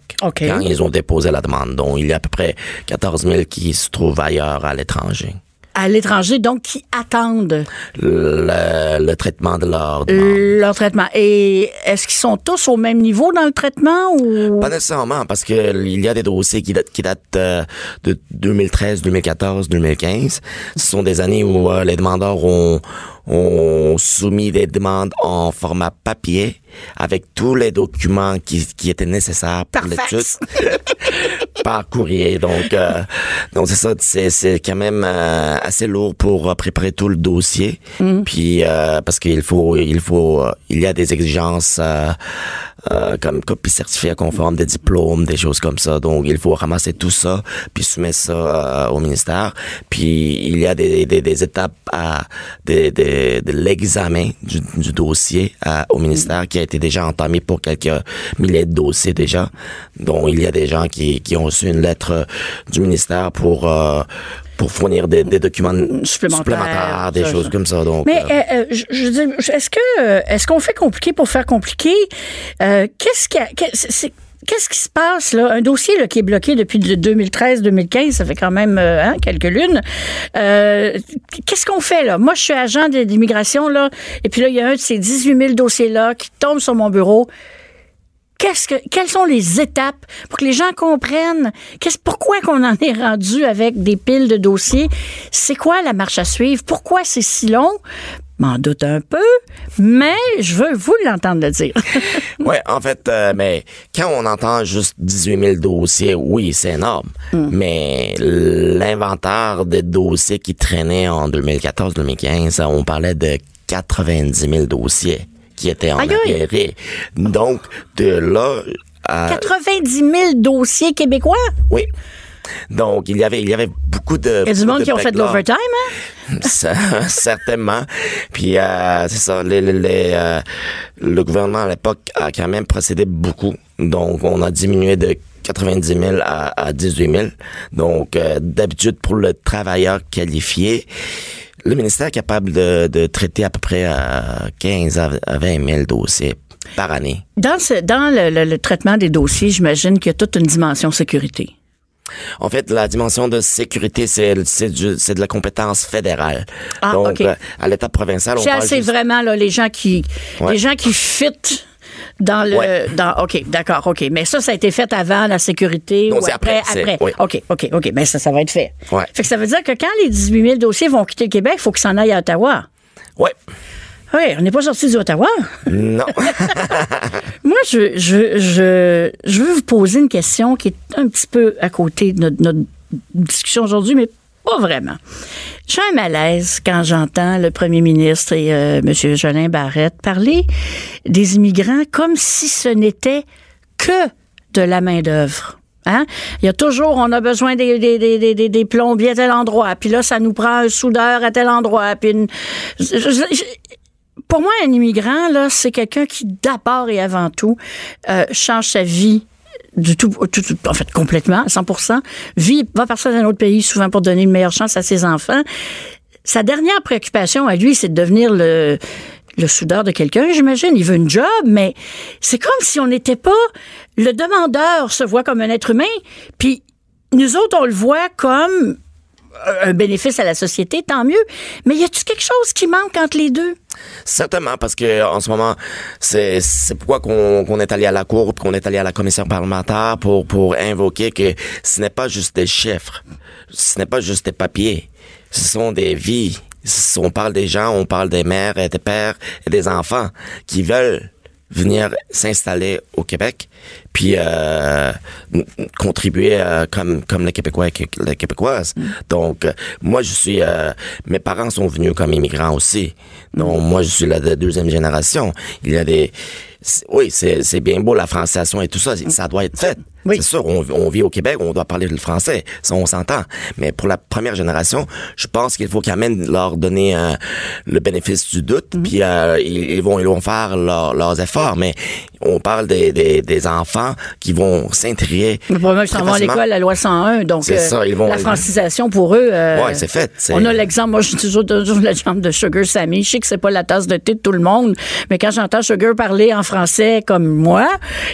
[SPEAKER 5] quand ils ont déposé la demande. Donc, il y a à peu près 14 000 qui se trouvent ailleurs à l'étranger.
[SPEAKER 3] À l'étranger, donc, qui attendent
[SPEAKER 5] Le, le traitement de leur demande.
[SPEAKER 3] leur traitement. Et est-ce qu'ils sont tous au même niveau dans le traitement ou...
[SPEAKER 5] Pas nécessairement, parce que il y a des dossiers qui datent, qui datent euh, de 2013, 2014, 2015. Ce sont des années où euh, les demandeurs ont, ont soumis des demandes en format papier avec tous les documents qui, qui étaient nécessaires pour l'étude par courrier. Donc, euh, donc c'est ça, c'est, c'est quand même euh, assez lourd pour euh, préparer tout le dossier. Puis euh, parce qu'il faut, il faut, euh, il y a des exigences euh, euh, comme copie certifiée conforme, des diplômes, des choses comme ça. Donc, il faut ramasser tout ça puis soumettre ça euh, au ministère. Puis il y a des, des, des étapes à de, de, de l'examen du, du dossier à- au ministère qui a été déjà entamé pour quelques milliers de dossiers déjà. Donc, il y a des gens qui, qui ont reçu une lettre euh, du ministère pour euh, pour fournir des, des documents
[SPEAKER 3] Supplémentaires,
[SPEAKER 5] supplémentaires, des
[SPEAKER 3] ça,
[SPEAKER 5] choses
[SPEAKER 3] ça.
[SPEAKER 5] comme ça. Donc,
[SPEAKER 3] Mais
[SPEAKER 5] euh,
[SPEAKER 3] euh, euh, je, est-ce que est-ce qu'on fait compliqué pour faire compliqué Euh, Qu'est-ce qui c'est- Qu'est-ce qui se passe là? Un dossier là, qui est bloqué depuis 2013-2015, ça fait quand même hein, quelques lunes. Euh, Qu'est-ce qu'on fait là? Moi, je suis agent de- d'immigration là, et puis là, il y a un de ces 18 000 dossiers là qui tombe sur mon bureau. Qu'est-ce que, quelles sont les étapes pour que les gens comprennent qu'est-ce, pourquoi qu'on en est rendu avec des piles de dossiers? C'est quoi la marche à suivre? Pourquoi c'est si long? M'en doute un peu, mais je veux vous l'entendre le dire.
[SPEAKER 5] Ouais, en fait, euh, mais quand on entend juste 18 000 dossiers, oui, c'est énorme.
[SPEAKER 3] Hmm.
[SPEAKER 5] Mais l'inventaire des dossiers qui traînaient en 2014-2015, on parlait de 90 000 dossiers qui étaient. Donc, de là à...
[SPEAKER 3] 90 000 dossiers québécois?
[SPEAKER 5] Oui. Donc, il y avait, il y avait beaucoup de.
[SPEAKER 3] Il y a du monde qui ont fait de l'overtime, hein?
[SPEAKER 5] Ça, certainement. Puis euh, c'est ça, les, les- les, euh, le gouvernement à l'époque a quand même procédé beaucoup. Donc on a diminué de 90 000 à, à 18 000. Donc euh, d'habitude pour le travailleur qualifié, le ministère est capable de, de traiter à peu près à 15 à à 20 000 dossiers par année.
[SPEAKER 3] Dans, ce, dans le, le- le traitement des dossiers, j'imagine qu'il y a toute une dimension sécurité.
[SPEAKER 5] En fait, la dimension de sécurité, c'est c'est du- c'est de la compétence fédérale.
[SPEAKER 3] Ah,
[SPEAKER 5] Donc,
[SPEAKER 3] OK.
[SPEAKER 5] euh, à l'état provincial, on
[SPEAKER 3] C'est
[SPEAKER 5] parle
[SPEAKER 3] assez
[SPEAKER 5] juste-
[SPEAKER 3] vraiment là, les gens qui
[SPEAKER 5] Ouais.
[SPEAKER 3] les gens qui fit dans le
[SPEAKER 5] Ouais.
[SPEAKER 3] dans OK, d'accord, OK. Mais ça ça a été fait avant la sécurité
[SPEAKER 5] Non,
[SPEAKER 3] ou après
[SPEAKER 5] après, oui.
[SPEAKER 3] OK, OK, OK, mais ça ça va être fait.
[SPEAKER 5] Ouais.
[SPEAKER 3] Fait que ça veut dire que quand les 18 000 dossiers vont quitter le Québec, il faut qu'ils s'en aillent à Ottawa.
[SPEAKER 5] Ouais.
[SPEAKER 3] Oui, on n'est pas sorti du Ottawa.
[SPEAKER 5] Non.
[SPEAKER 3] Moi, je, je, je, je veux vous poser une question qui est un petit peu à côté de notre, notre discussion aujourd'hui, mais pas vraiment. J'ai un malaise quand j'entends le premier ministre et euh, M. Jolin Barrette parler des immigrants comme si ce n'était que de la main-d'œuvre. Hein? Il y a toujours, on a besoin des, des, des, des, plombiers à tel endroit, puis là, ça nous prend un soudeur à tel endroit, puis pour moi, un immigrant, là, c'est quelqu'un qui, d'abord et avant tout, euh, change sa vie du tout, en fait, complètement, à 100 vit, va partir dans un autre pays, souvent pour donner une meilleure chance à ses enfants. Sa dernière préoccupation à lui, c'est de devenir le, le soudeur de quelqu'un, j'imagine. Il veut une job, mais c'est comme si on n'était pas. Le demandeur se voit comme un être humain, puis nous autres, on le voit comme un bénéfice à la société, tant mieux. Mais y a-tu quelque chose qui manque entre les deux?
[SPEAKER 5] Certainement, parce que en ce moment, c'est pourquoi qu'on est allé à la cour, qu'on est allé à la commission parlementaire pour pour invoquer que ce n'est pas juste des chiffres, ce n'est pas juste des papiers, ce sont des vies. On parle des gens, on parle des mères et des pères et des enfants qui veulent venir s'installer au Québec, puis euh, contribuer euh, comme comme les Québécois et les Québécoises. Donc euh, moi je suis, euh, mes parents sont venus comme immigrants aussi. Donc moi je suis la de- deuxième génération. Il y a des, oui c'est c'est bien beau la francisation et tout ça, ça doit être fait.
[SPEAKER 3] Oui.
[SPEAKER 5] C'est sûr, on, on vit au Québec, on doit parler le français, ça on s'entend. Mais pour la première génération, je pense qu'il faut quand même leur donner euh, le bénéfice du doute, puis euh, ils, ils vont ils vont faire leur- leurs efforts. Mais on parle des, des, des enfants qui vont s'intégrer.
[SPEAKER 3] Mais probablement qu'ils s'en vont à l'école, la loi 101. Donc,
[SPEAKER 5] C'est ça, ils vont-
[SPEAKER 3] la francisation pour eux. euh,
[SPEAKER 5] Ouais, c'est fait,
[SPEAKER 3] On a l'exemple, moi, je dis toujours, toujours l'exemple de Sugar Sammy. Je sais que c'est pas la tasse de thé de tout le monde, mais quand j'entends Sugar parler en français comme moi,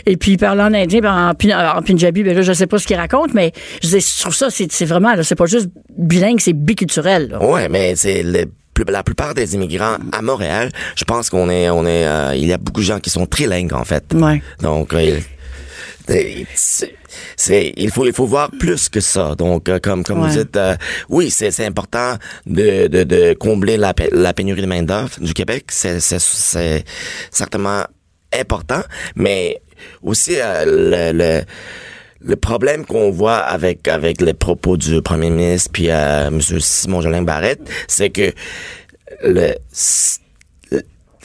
[SPEAKER 3] et puis parler en indien, puis en, pin- en punjabi, ben là, je sais pas ce qu'il raconte, mais je, dis, je trouve ça, c'est vraiment, c'est pas juste bilingue, c'est biculturel. là.
[SPEAKER 5] Ouais, mais c'est le la plupart des immigrants à Montréal, je pense qu'on est, on est, euh, il y a beaucoup de gens qui sont trilingues en fait.
[SPEAKER 3] Ouais.
[SPEAKER 5] Donc, euh, il- c'est- il faut, il faut voir plus que ça. Donc, euh, comme, comme
[SPEAKER 3] Ouais.
[SPEAKER 5] vous dites, euh, oui, c'est, c'est important de, de, de combler la, pénurie de main d'œuvre du Québec. C'est, c'est, c'est certainement important, mais aussi euh, le, le le problème qu'on voit avec avec les propos du premier ministre puis euh, monsieur Simon Jolin Barrette, c'est que le, le-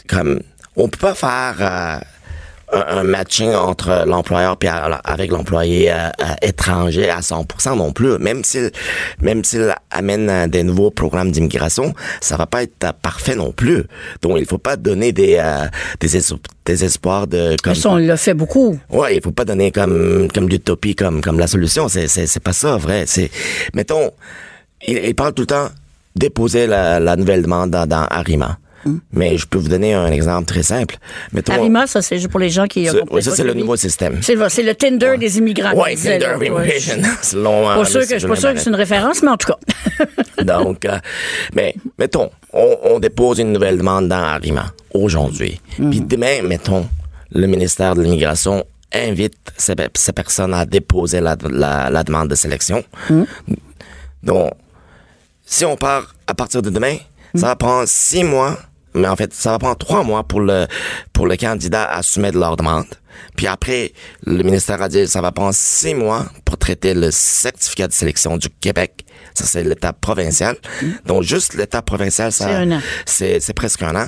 [SPEAKER 5] comme on peut pas faire euh, un, un matching entre l'employeur puis avec l'employé euh, euh, étranger à 100% non plus. Même s'il même s'il amène euh, des nouveaux programmes d'immigration, ça va pas être parfait non plus. Donc il faut pas donner des euh, des, es- des espoirs de comme
[SPEAKER 3] Ça, on l'a fait beaucoup.
[SPEAKER 5] Ouais, il faut pas donner comme comme l'utopie comme comme la solution. C'est c'est c'est pas ça vrai. C'est mettons, il, il parle tout le temps déposer la, la nouvelle demande dans, dans Arima. Mais je peux vous donner un exemple très simple. Mettons,
[SPEAKER 3] Arima, ça, c'est juste pour les gens qui
[SPEAKER 5] ça, oui, ça c'est le nouveau système.
[SPEAKER 3] C'est le, Tinder des immigrants. Disait,
[SPEAKER 5] Tinder Immigration. C'est long, hein,
[SPEAKER 3] Pas sûr que, pas sûr que c'est une référence, mais en tout cas.
[SPEAKER 5] Donc, euh, mais mettons, on, on dépose une nouvelle demande dans Arima aujourd'hui. Puis demain, mettons, le ministère de l'Immigration invite ces, ces personnes à déposer la, la, la demande de sélection. Donc, si on part à partir de demain, ça va prendre six mois, mais en fait, ça va prendre trois mois pour le, pour le candidat à soumettre leur demande. Puis après, le ministère a dit ça va prendre six mois pour traiter le certificat de sélection du Québec. Ça, c'est l'étape provinciale. Donc, juste l'étape provinciale, ça,
[SPEAKER 3] C'est
[SPEAKER 5] presque un an.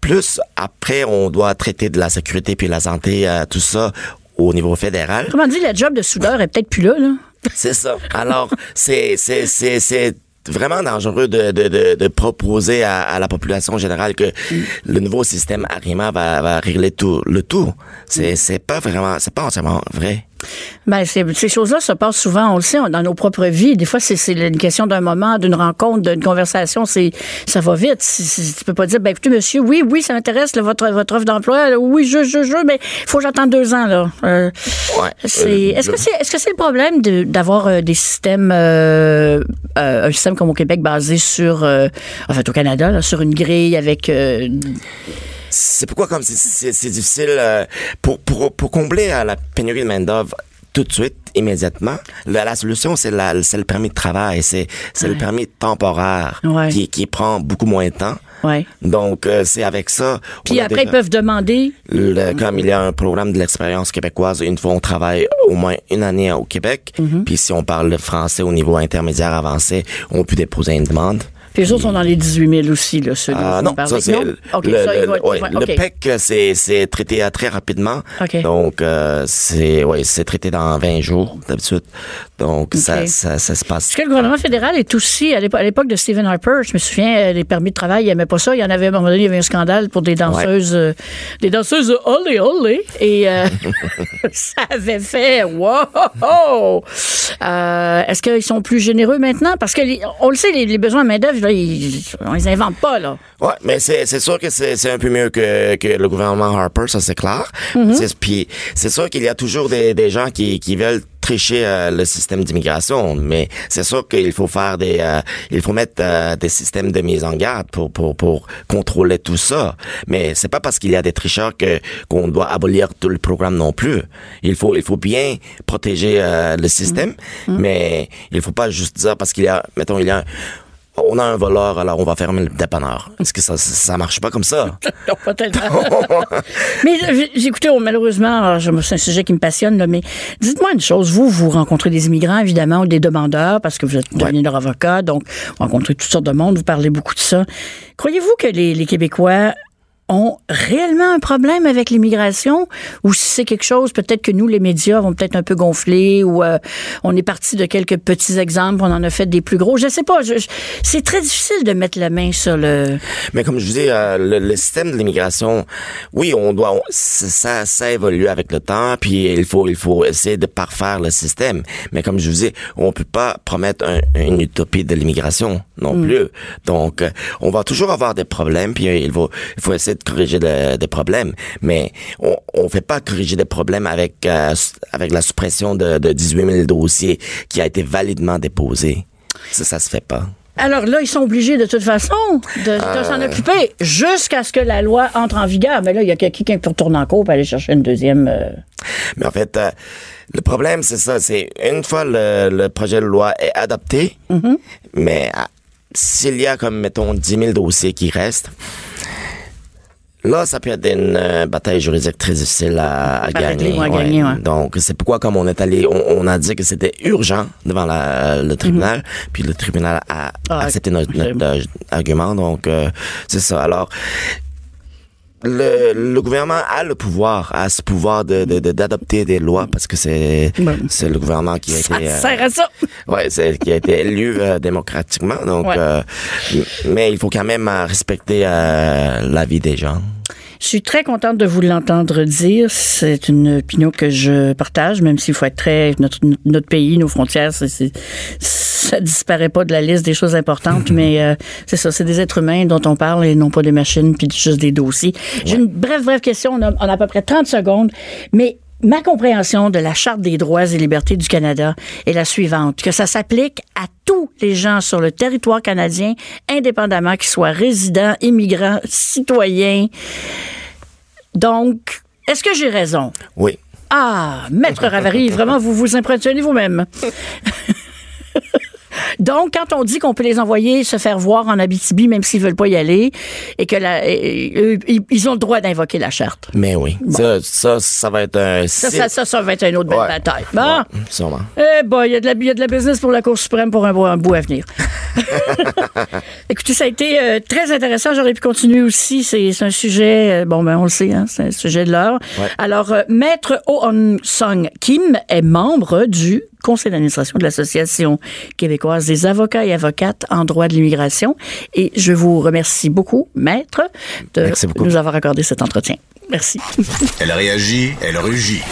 [SPEAKER 5] Plus après, on doit traiter de la sécurité puis la santé, euh, tout ça au niveau fédéral.
[SPEAKER 3] Comment dire, le job de soudeur est peut-être plus là, là?
[SPEAKER 5] C'est ça. Alors, c'est, c'est, c'est vraiment dangereux de, de, de, de proposer à, à la population générale que le nouveau système Arima va, va régler tout, le tout. C'est, c'est pas vraiment, c'est pas entièrement vrai.
[SPEAKER 3] Ben, c'est- ces choses-là se passent souvent, on le sait, dans nos propres vies. Des fois, c'est une question d'un moment, d'une rencontre, d'une conversation. C'est ça va vite. Si- si- tu peux pas dire, ben écoutez, monsieur, oui, oui, ça m'intéresse, là, votre, votre offre d'emploi. Oui, je, je, je, mais il faut que j'attende deux ans. Là. Euh,
[SPEAKER 5] Ouais. Euh,
[SPEAKER 3] Est-ce que c'est est-ce que c'est le problème d'avoir euh, des systèmes, euh, un système comme au Québec basé sur, en fait, au Canada, là, sur une grille avec.
[SPEAKER 5] C'est pourquoi comme c'est- difficile euh, pour, pour, pour combler la pénurie de main-d'œuvre tout de suite, immédiatement. La, la solution, c'est le permis de travail, c'est c'est le permis temporaire
[SPEAKER 3] Ouais.
[SPEAKER 5] qui, qui prend beaucoup moins de temps.
[SPEAKER 3] ouais.
[SPEAKER 5] Donc, euh, c'est avec ça.
[SPEAKER 3] Puis après, ils peuvent demander.
[SPEAKER 5] le- comme il y a un programme de l'expérience québécoise, une fois on travaille au moins une année au Québec,
[SPEAKER 3] Mm-hmm.
[SPEAKER 5] puis si on parle le français au niveau intermédiaire avancé, on peut déposer une demande.
[SPEAKER 3] Puis les autres sont dans les 18 000 aussi, là, ceux
[SPEAKER 5] Ah, non, ça c'est le,
[SPEAKER 3] OK,
[SPEAKER 5] le- le- ouais, le. PEC, c'est c'est traité euh, très rapidement.
[SPEAKER 3] OK.
[SPEAKER 5] Donc euh, c'est ouais, c'est traité dans 20 jours d'habitude. Donc ça, ça ça se passe.
[SPEAKER 3] Est-ce que le gouvernement fédéral est aussi, à l'épo- à l'époque de Stephen Harper, je me souviens, euh, les permis de travail, il n'aimait pas ça. Il y en avait, à un moment donné, il y avait un scandale pour des danseuses, euh, des danseuses olé olé. Et euh, ça avait fait, wow! Euh, Est-ce qu'ils sont plus généreux maintenant? Parce que, les- on le sait, les, les besoins de main-d'œuvre, là, ils, on les invente pas, là.
[SPEAKER 5] Ouais, mais c'est sûr que c'est un peu mieux que que le gouvernement Harper, ça c'est clair. C'est- Puis c'est sûr qu'il y a toujours des des gens qui qui veulent tricher euh, le système d'immigration, mais c'est sûr qu'il faut faire des euh, il faut mettre euh, des systèmes de mise en garde pour pour pour contrôler tout ça. Mais c'est pas parce qu'il y a des tricheurs que qu'on doit abolir tout le programme non plus. Il faut il faut bien protéger le système, mais il faut pas juste dire parce qu'il y a mettons il y a un- on a un voleur, alors on va fermer le dépanneur. Est-ce que ça, ça marche pas comme ça?
[SPEAKER 3] Non, pas tellement. mais euh, écoutez, oh, malheureusement, je- c'est un sujet qui me passionne, là, mais dites-moi une chose. Vous, vous rencontrez des immigrants, évidemment, ou des demandeurs, parce que vous êtes devenu leur avocat, donc vous rencontrez toutes sortes de monde, vous parlez beaucoup de ça. Croyez-vous que les, les Québécois ont réellement un problème avec l'immigration ou si c'est quelque chose peut-être que nous les médias vont peut-être un peu gonfler ou euh, on est parti de quelques petits exemples on en a fait des plus gros je sais pas je- je- c'est très difficile de mettre la main sur le
[SPEAKER 5] Mais comme je vous dis, euh, le, le système de l'immigration, oui, on doit, on- ça, ça évolue avec le temps, puis il faut, il faut essayer de parfaire le système. Mais comme je vous dis, on peut pas promettre un- une utopie de l'immigration non plus. Donc, euh, on va toujours avoir des problèmes, puis il faut, il faut essayer de corriger des problèmes. Mais on, on fait pas corriger des problèmes avec, euh, avec la suppression de, de 18 000 dossiers qui a été validement déposé. Ça, ça se fait pas.
[SPEAKER 3] Alors là, ils sont obligés de toute façon de, de s'en occuper jusqu'à ce que la loi entre en vigueur. Mais là, il y a quelqu'un qui peut retourner en cours pour aller chercher une deuxième. euh,
[SPEAKER 5] Mais en fait, euh, le problème, c'est ça. C'est une fois le, le projet de loi est adopté, mais euh, s'il y a comme, mettons, 10 000 dossiers qui restent, là, ça peut être une euh, bataille juridique très difficile à, gagner.
[SPEAKER 3] à gagner, ouais.
[SPEAKER 5] Donc, c'est pourquoi, comme on est allé, on, on a dit que c'était urgent devant la- le tribunal, puis le tribunal a
[SPEAKER 3] Ah,
[SPEAKER 5] accepté notre, notre, euh, argument. Donc, euh, c'est ça. Alors, le, le gouvernement a le pouvoir, a ce pouvoir de de- de- d'adopter des lois parce que c'est
[SPEAKER 3] Bon.
[SPEAKER 5] c'est le gouvernement qui a
[SPEAKER 3] ça
[SPEAKER 5] été euh,
[SPEAKER 3] sert à ça.
[SPEAKER 5] ouais c'est qui a été élu euh, démocratiquement donc
[SPEAKER 3] Ouais.
[SPEAKER 5] euh, mais il faut quand même euh, respecter euh, la vie des gens.
[SPEAKER 3] Je suis très contente de vous l'entendre dire. C'est une opinion que je partage, même s'il faut être très notre, notre pays, nos frontières, c'est, c'est- ça disparaît pas de la liste des choses importantes, mais euh, c'est ça, c'est des êtres humains dont on parle et non pas des machines puis juste des dossiers. J'ai une brève, brève question. On a, on a à peu près 30 secondes, mais ma compréhension de la Charte des droits et libertés du Canada est la suivante, que ça s'applique à tous les gens sur le territoire canadien, indépendamment qu'ils soient résidents, immigrants, citoyens. Donc, est-ce que j'ai raison?
[SPEAKER 5] Oui.
[SPEAKER 3] Ah, Maître Ravary, vraiment, vous vous impressionnez vous-même. Donc, quand on dit qu'on peut les envoyer se faire voir en Abitibi, même s'ils veulent pas y aller, et que la, et- eux, ils ont le droit d'invoquer la charte.
[SPEAKER 5] Mais oui. Ça, ça ça va être un
[SPEAKER 3] Ça, ça, ça, ça va être une autre belle
[SPEAKER 5] Ouais.
[SPEAKER 3] bataille. Bon.
[SPEAKER 5] Ouais, sûrement.
[SPEAKER 3] Eh ben, il y, a de la- y a de la business pour la Cour suprême pour un, bout- un bout à venir. Écoutez, ça a été euh, très intéressant. J'aurais pu continuer aussi. C'est un sujet, euh, bon, ben, on le sait, hein, c'est un sujet de l'heure.
[SPEAKER 5] Ouais.
[SPEAKER 3] Alors, euh, Maître Oh Sung Kim est membre du conseil d'administration de l'Association québécoise des avocats et avocates en droit de l'immigration. Et je vous remercie beaucoup, maître, de
[SPEAKER 5] beaucoup.
[SPEAKER 3] nous avoir accordé cet entretien. Merci.
[SPEAKER 2] Elle réagit, elle rugit.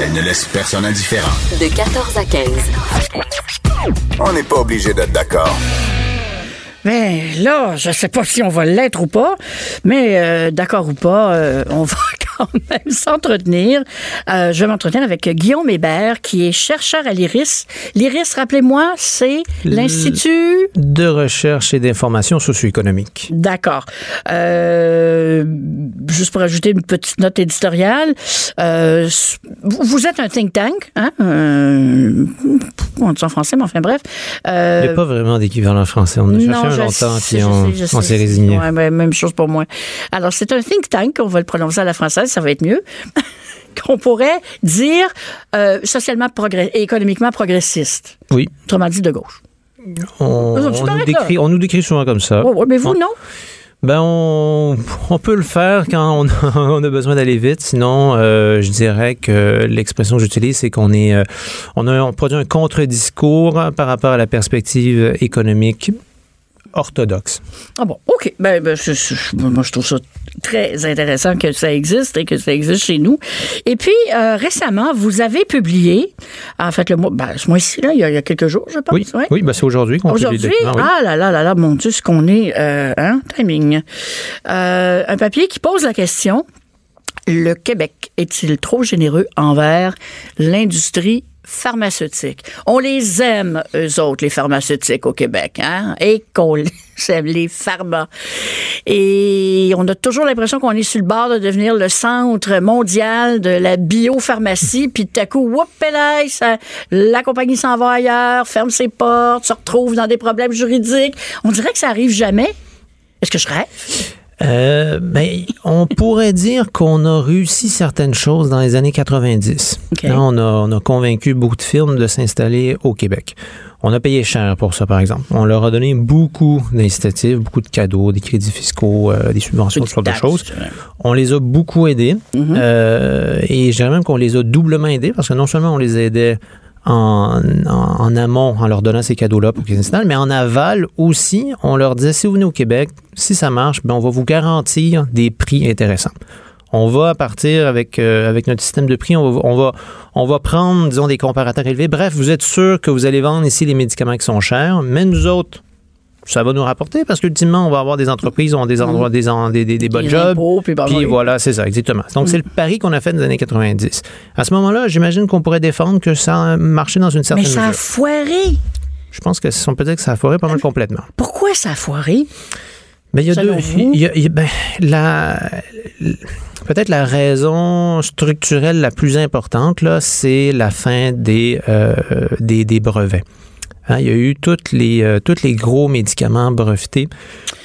[SPEAKER 2] Elle ne laisse personne indifférent.
[SPEAKER 1] De 14 à 15.
[SPEAKER 2] On n'est pas obligé d'être d'accord.
[SPEAKER 3] Mais là, je sais pas si on va l'être ou pas, mais euh, d'accord ou pas, euh, on va quand même s'entretenir. Euh, je vais m'entretenir avec Guillaume Hébert, qui est chercheur à l'IRIS. L'IRIS, rappelez-moi, c'est l'Institut...
[SPEAKER 6] De recherche et d'information socio-économique.
[SPEAKER 3] D'accord. Euh, juste pour ajouter une petite note éditoriale, euh, vous êtes un think tank, hein? On dit en français, mais enfin bref.
[SPEAKER 6] Il n'y a pas vraiment d'équivalent français. On a cherché un
[SPEAKER 3] je
[SPEAKER 6] longtemps,
[SPEAKER 3] sais,
[SPEAKER 6] puis on, s'est résigné.
[SPEAKER 3] Ouais, même chose pour moi. Alors, c'est un think tank, on va le prononcer à la française, ça va être mieux. qu'on pourrait dire euh, socialement et économiquement progressiste.
[SPEAKER 6] Oui,
[SPEAKER 3] Autrement dit, de gauche.
[SPEAKER 6] on, nous décrit, on nous décrit souvent comme ça.
[SPEAKER 3] Ouais, mais vous,
[SPEAKER 6] On-
[SPEAKER 3] non?
[SPEAKER 6] Ben, on, on peut le faire quand on a, on a besoin d'aller vite. Sinon, euh, je dirais que l'expression que j'utilise, c'est qu'on est, euh, on a, on produit un contre-discours par rapport à la perspective économique orthodoxe.
[SPEAKER 3] Ah bon, OK. Ben, ben, je- je- moi, je trouve ça très intéressant que ça existe et que ça existe chez nous. Et puis, euh, récemment, vous avez publié, en fait, le mois, ben, ce mois-ci, là, il y, a, il y a quelques jours, je pense.
[SPEAKER 6] Oui,
[SPEAKER 3] ouais.
[SPEAKER 6] oui, ben, c'est aujourd'hui qu'on publie
[SPEAKER 3] Aujourd'hui,
[SPEAKER 6] oui.
[SPEAKER 3] ah là là là là, mon Dieu, ce qu'on est, euh, hein, timing. Euh, un papier qui pose la question le Québec est-il trop généreux envers l'industrie pharmaceutique? On les aime, eux autres, les pharmaceutiques au Québec, hein? Et qu'on les aime, les pharma. Et on a toujours l'impression qu'on est sur le bord de devenir le centre mondial de la biopharmacie, puis tout à coup, whoop, ça, la compagnie s'en va ailleurs, ferme ses portes, se retrouve dans des problèmes juridiques. On dirait que ça arrive jamais. Est-ce que je rêve?
[SPEAKER 6] Euh, ben, on pourrait dire qu'on a réussi certaines choses dans les années 90.
[SPEAKER 3] OK.
[SPEAKER 6] Là, on, a, on a convaincu beaucoup de firmes de s'installer au Québec. On a payé cher pour ça, par exemple. On leur a donné beaucoup d'incitatifs, beaucoup de cadeaux, des crédits fiscaux, euh, des subventions, ce genre de choses. On les a beaucoup aidés.
[SPEAKER 3] Mm-hmm.
[SPEAKER 6] Euh, et je dirais même qu'on les a doublement aidés parce que non seulement on les aidait en, amont en leur donnant ces cadeaux-là pour qu'ils s'installent, mais en aval aussi, on leur disait si vous venez au Québec, si ça marche, ben on va vous garantir des prix intéressants. On va partir avec, euh, notre système de prix, on va prendre, disons, des comparateurs élevés. Bref, vous êtes sûr que vous allez vendre ici les médicaments qui sont chers, mais nous autres, ça va nous rapporter parce qu'ultimement, on va avoir des entreprises, on a des endroits, des, en- des, des, des bonnes jobs.
[SPEAKER 3] impôts, puis oui.
[SPEAKER 6] voilà, c'est ça, exactement. Donc, c'est le pari qu'on a fait dans les années 90. À ce moment-là, j'imagine qu'on pourrait défendre que ça a marché dans une certaine
[SPEAKER 3] Mais ça a
[SPEAKER 6] mesure.
[SPEAKER 3] foiré.
[SPEAKER 6] Je pense que on peut dire que ça a foiré pas mal complètement.
[SPEAKER 3] Pourquoi ça a foiré?
[SPEAKER 6] Mais il y a
[SPEAKER 3] Selon
[SPEAKER 6] deux.
[SPEAKER 3] vous?
[SPEAKER 6] il y a- il y a- ben, la, peut-être la raison structurelle la plus importante, là, c'est la fin des, euh, des, des brevets. Hein, il y a eu toutes les, euh, tous les gros médicaments brevetés.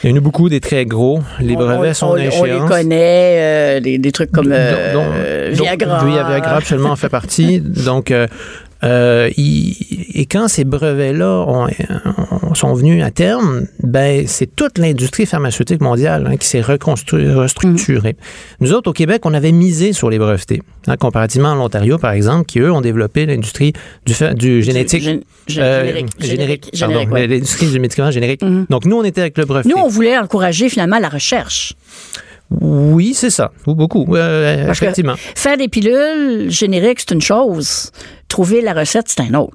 [SPEAKER 6] Il y en a eu beaucoup des très gros. Les brevets
[SPEAKER 3] on,
[SPEAKER 6] sont
[SPEAKER 3] on,
[SPEAKER 6] à
[SPEAKER 3] on les
[SPEAKER 6] échéance.
[SPEAKER 3] connaît, euh, des, des trucs comme euh, Viagra.
[SPEAKER 6] Oui, Viagra absolument en fait partie. Donc, euh, euh, il- et quand ces brevets-là ont- ont- sont venus à terme, ben c'est toute l'industrie pharmaceutique mondiale hein, qui s'est restructurée. Nous autres, au Québec, on avait misé sur les brevetés, hein, comparativement à l'Ontario, par exemple, qui, eux, ont développé l'industrie du, génétique.
[SPEAKER 3] gén- gén-
[SPEAKER 6] euh,
[SPEAKER 3] générique,
[SPEAKER 6] générique,
[SPEAKER 3] générique,
[SPEAKER 6] pardon,
[SPEAKER 3] générique, ouais.
[SPEAKER 6] l'industrie du médicament générique. Donc, nous, on était avec le breveté.
[SPEAKER 3] Nous, on voulait encourager finalement la recherche.
[SPEAKER 6] Oui, c'est ça. Ou Beaucoup, euh,
[SPEAKER 3] Parce que
[SPEAKER 6] effectivement.
[SPEAKER 3] faire des pilules génériques, c'est une chose. Trouver la recette, c'est un autre.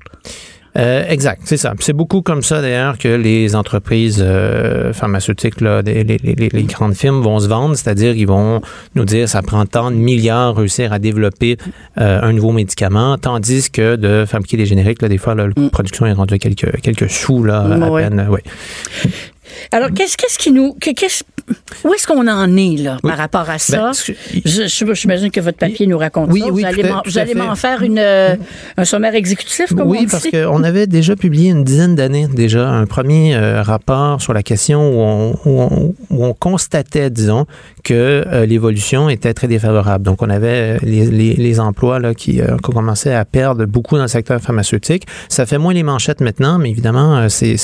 [SPEAKER 6] Euh, exact, c'est ça. C'est beaucoup comme ça d'ailleurs que les entreprises euh, pharmaceutiques, là, les, les- les- les grandes firmes vont se vendre, c'est-à-dire ils vont nous dire ça prend tant de milliards réussir à développer euh, un nouveau médicament, tandis que de fabriquer des génériques, là, des fois la production est rendue à quelques quelques sous là, à
[SPEAKER 3] Mm,
[SPEAKER 6] peine. Ouais.
[SPEAKER 3] Alors, qu'est-ce qu'est-ce qui nous. où est-ce qu'on en est, là,
[SPEAKER 6] Oui.
[SPEAKER 3] par rapport à ça?
[SPEAKER 6] Ben,
[SPEAKER 3] J'imagine que votre papier nous raconte
[SPEAKER 6] Oui,
[SPEAKER 3] ça.
[SPEAKER 6] oui,
[SPEAKER 3] vous allez m'en- faire une, euh, un sommaire exécutif, comme on
[SPEAKER 6] Oui,
[SPEAKER 3] dit?
[SPEAKER 6] parce qu'on avait déjà publié une dizaine d'années déjà un premier euh, rapport sur la question où on, où on- où on constatait, disons, que euh, l'évolution était très défavorable. Donc, on avait les, les- les emplois là, qui, qui commençaient à perdre beaucoup dans le secteur pharmaceutique. Ça fait moins les manchettes maintenant, mais évidemment, c'est,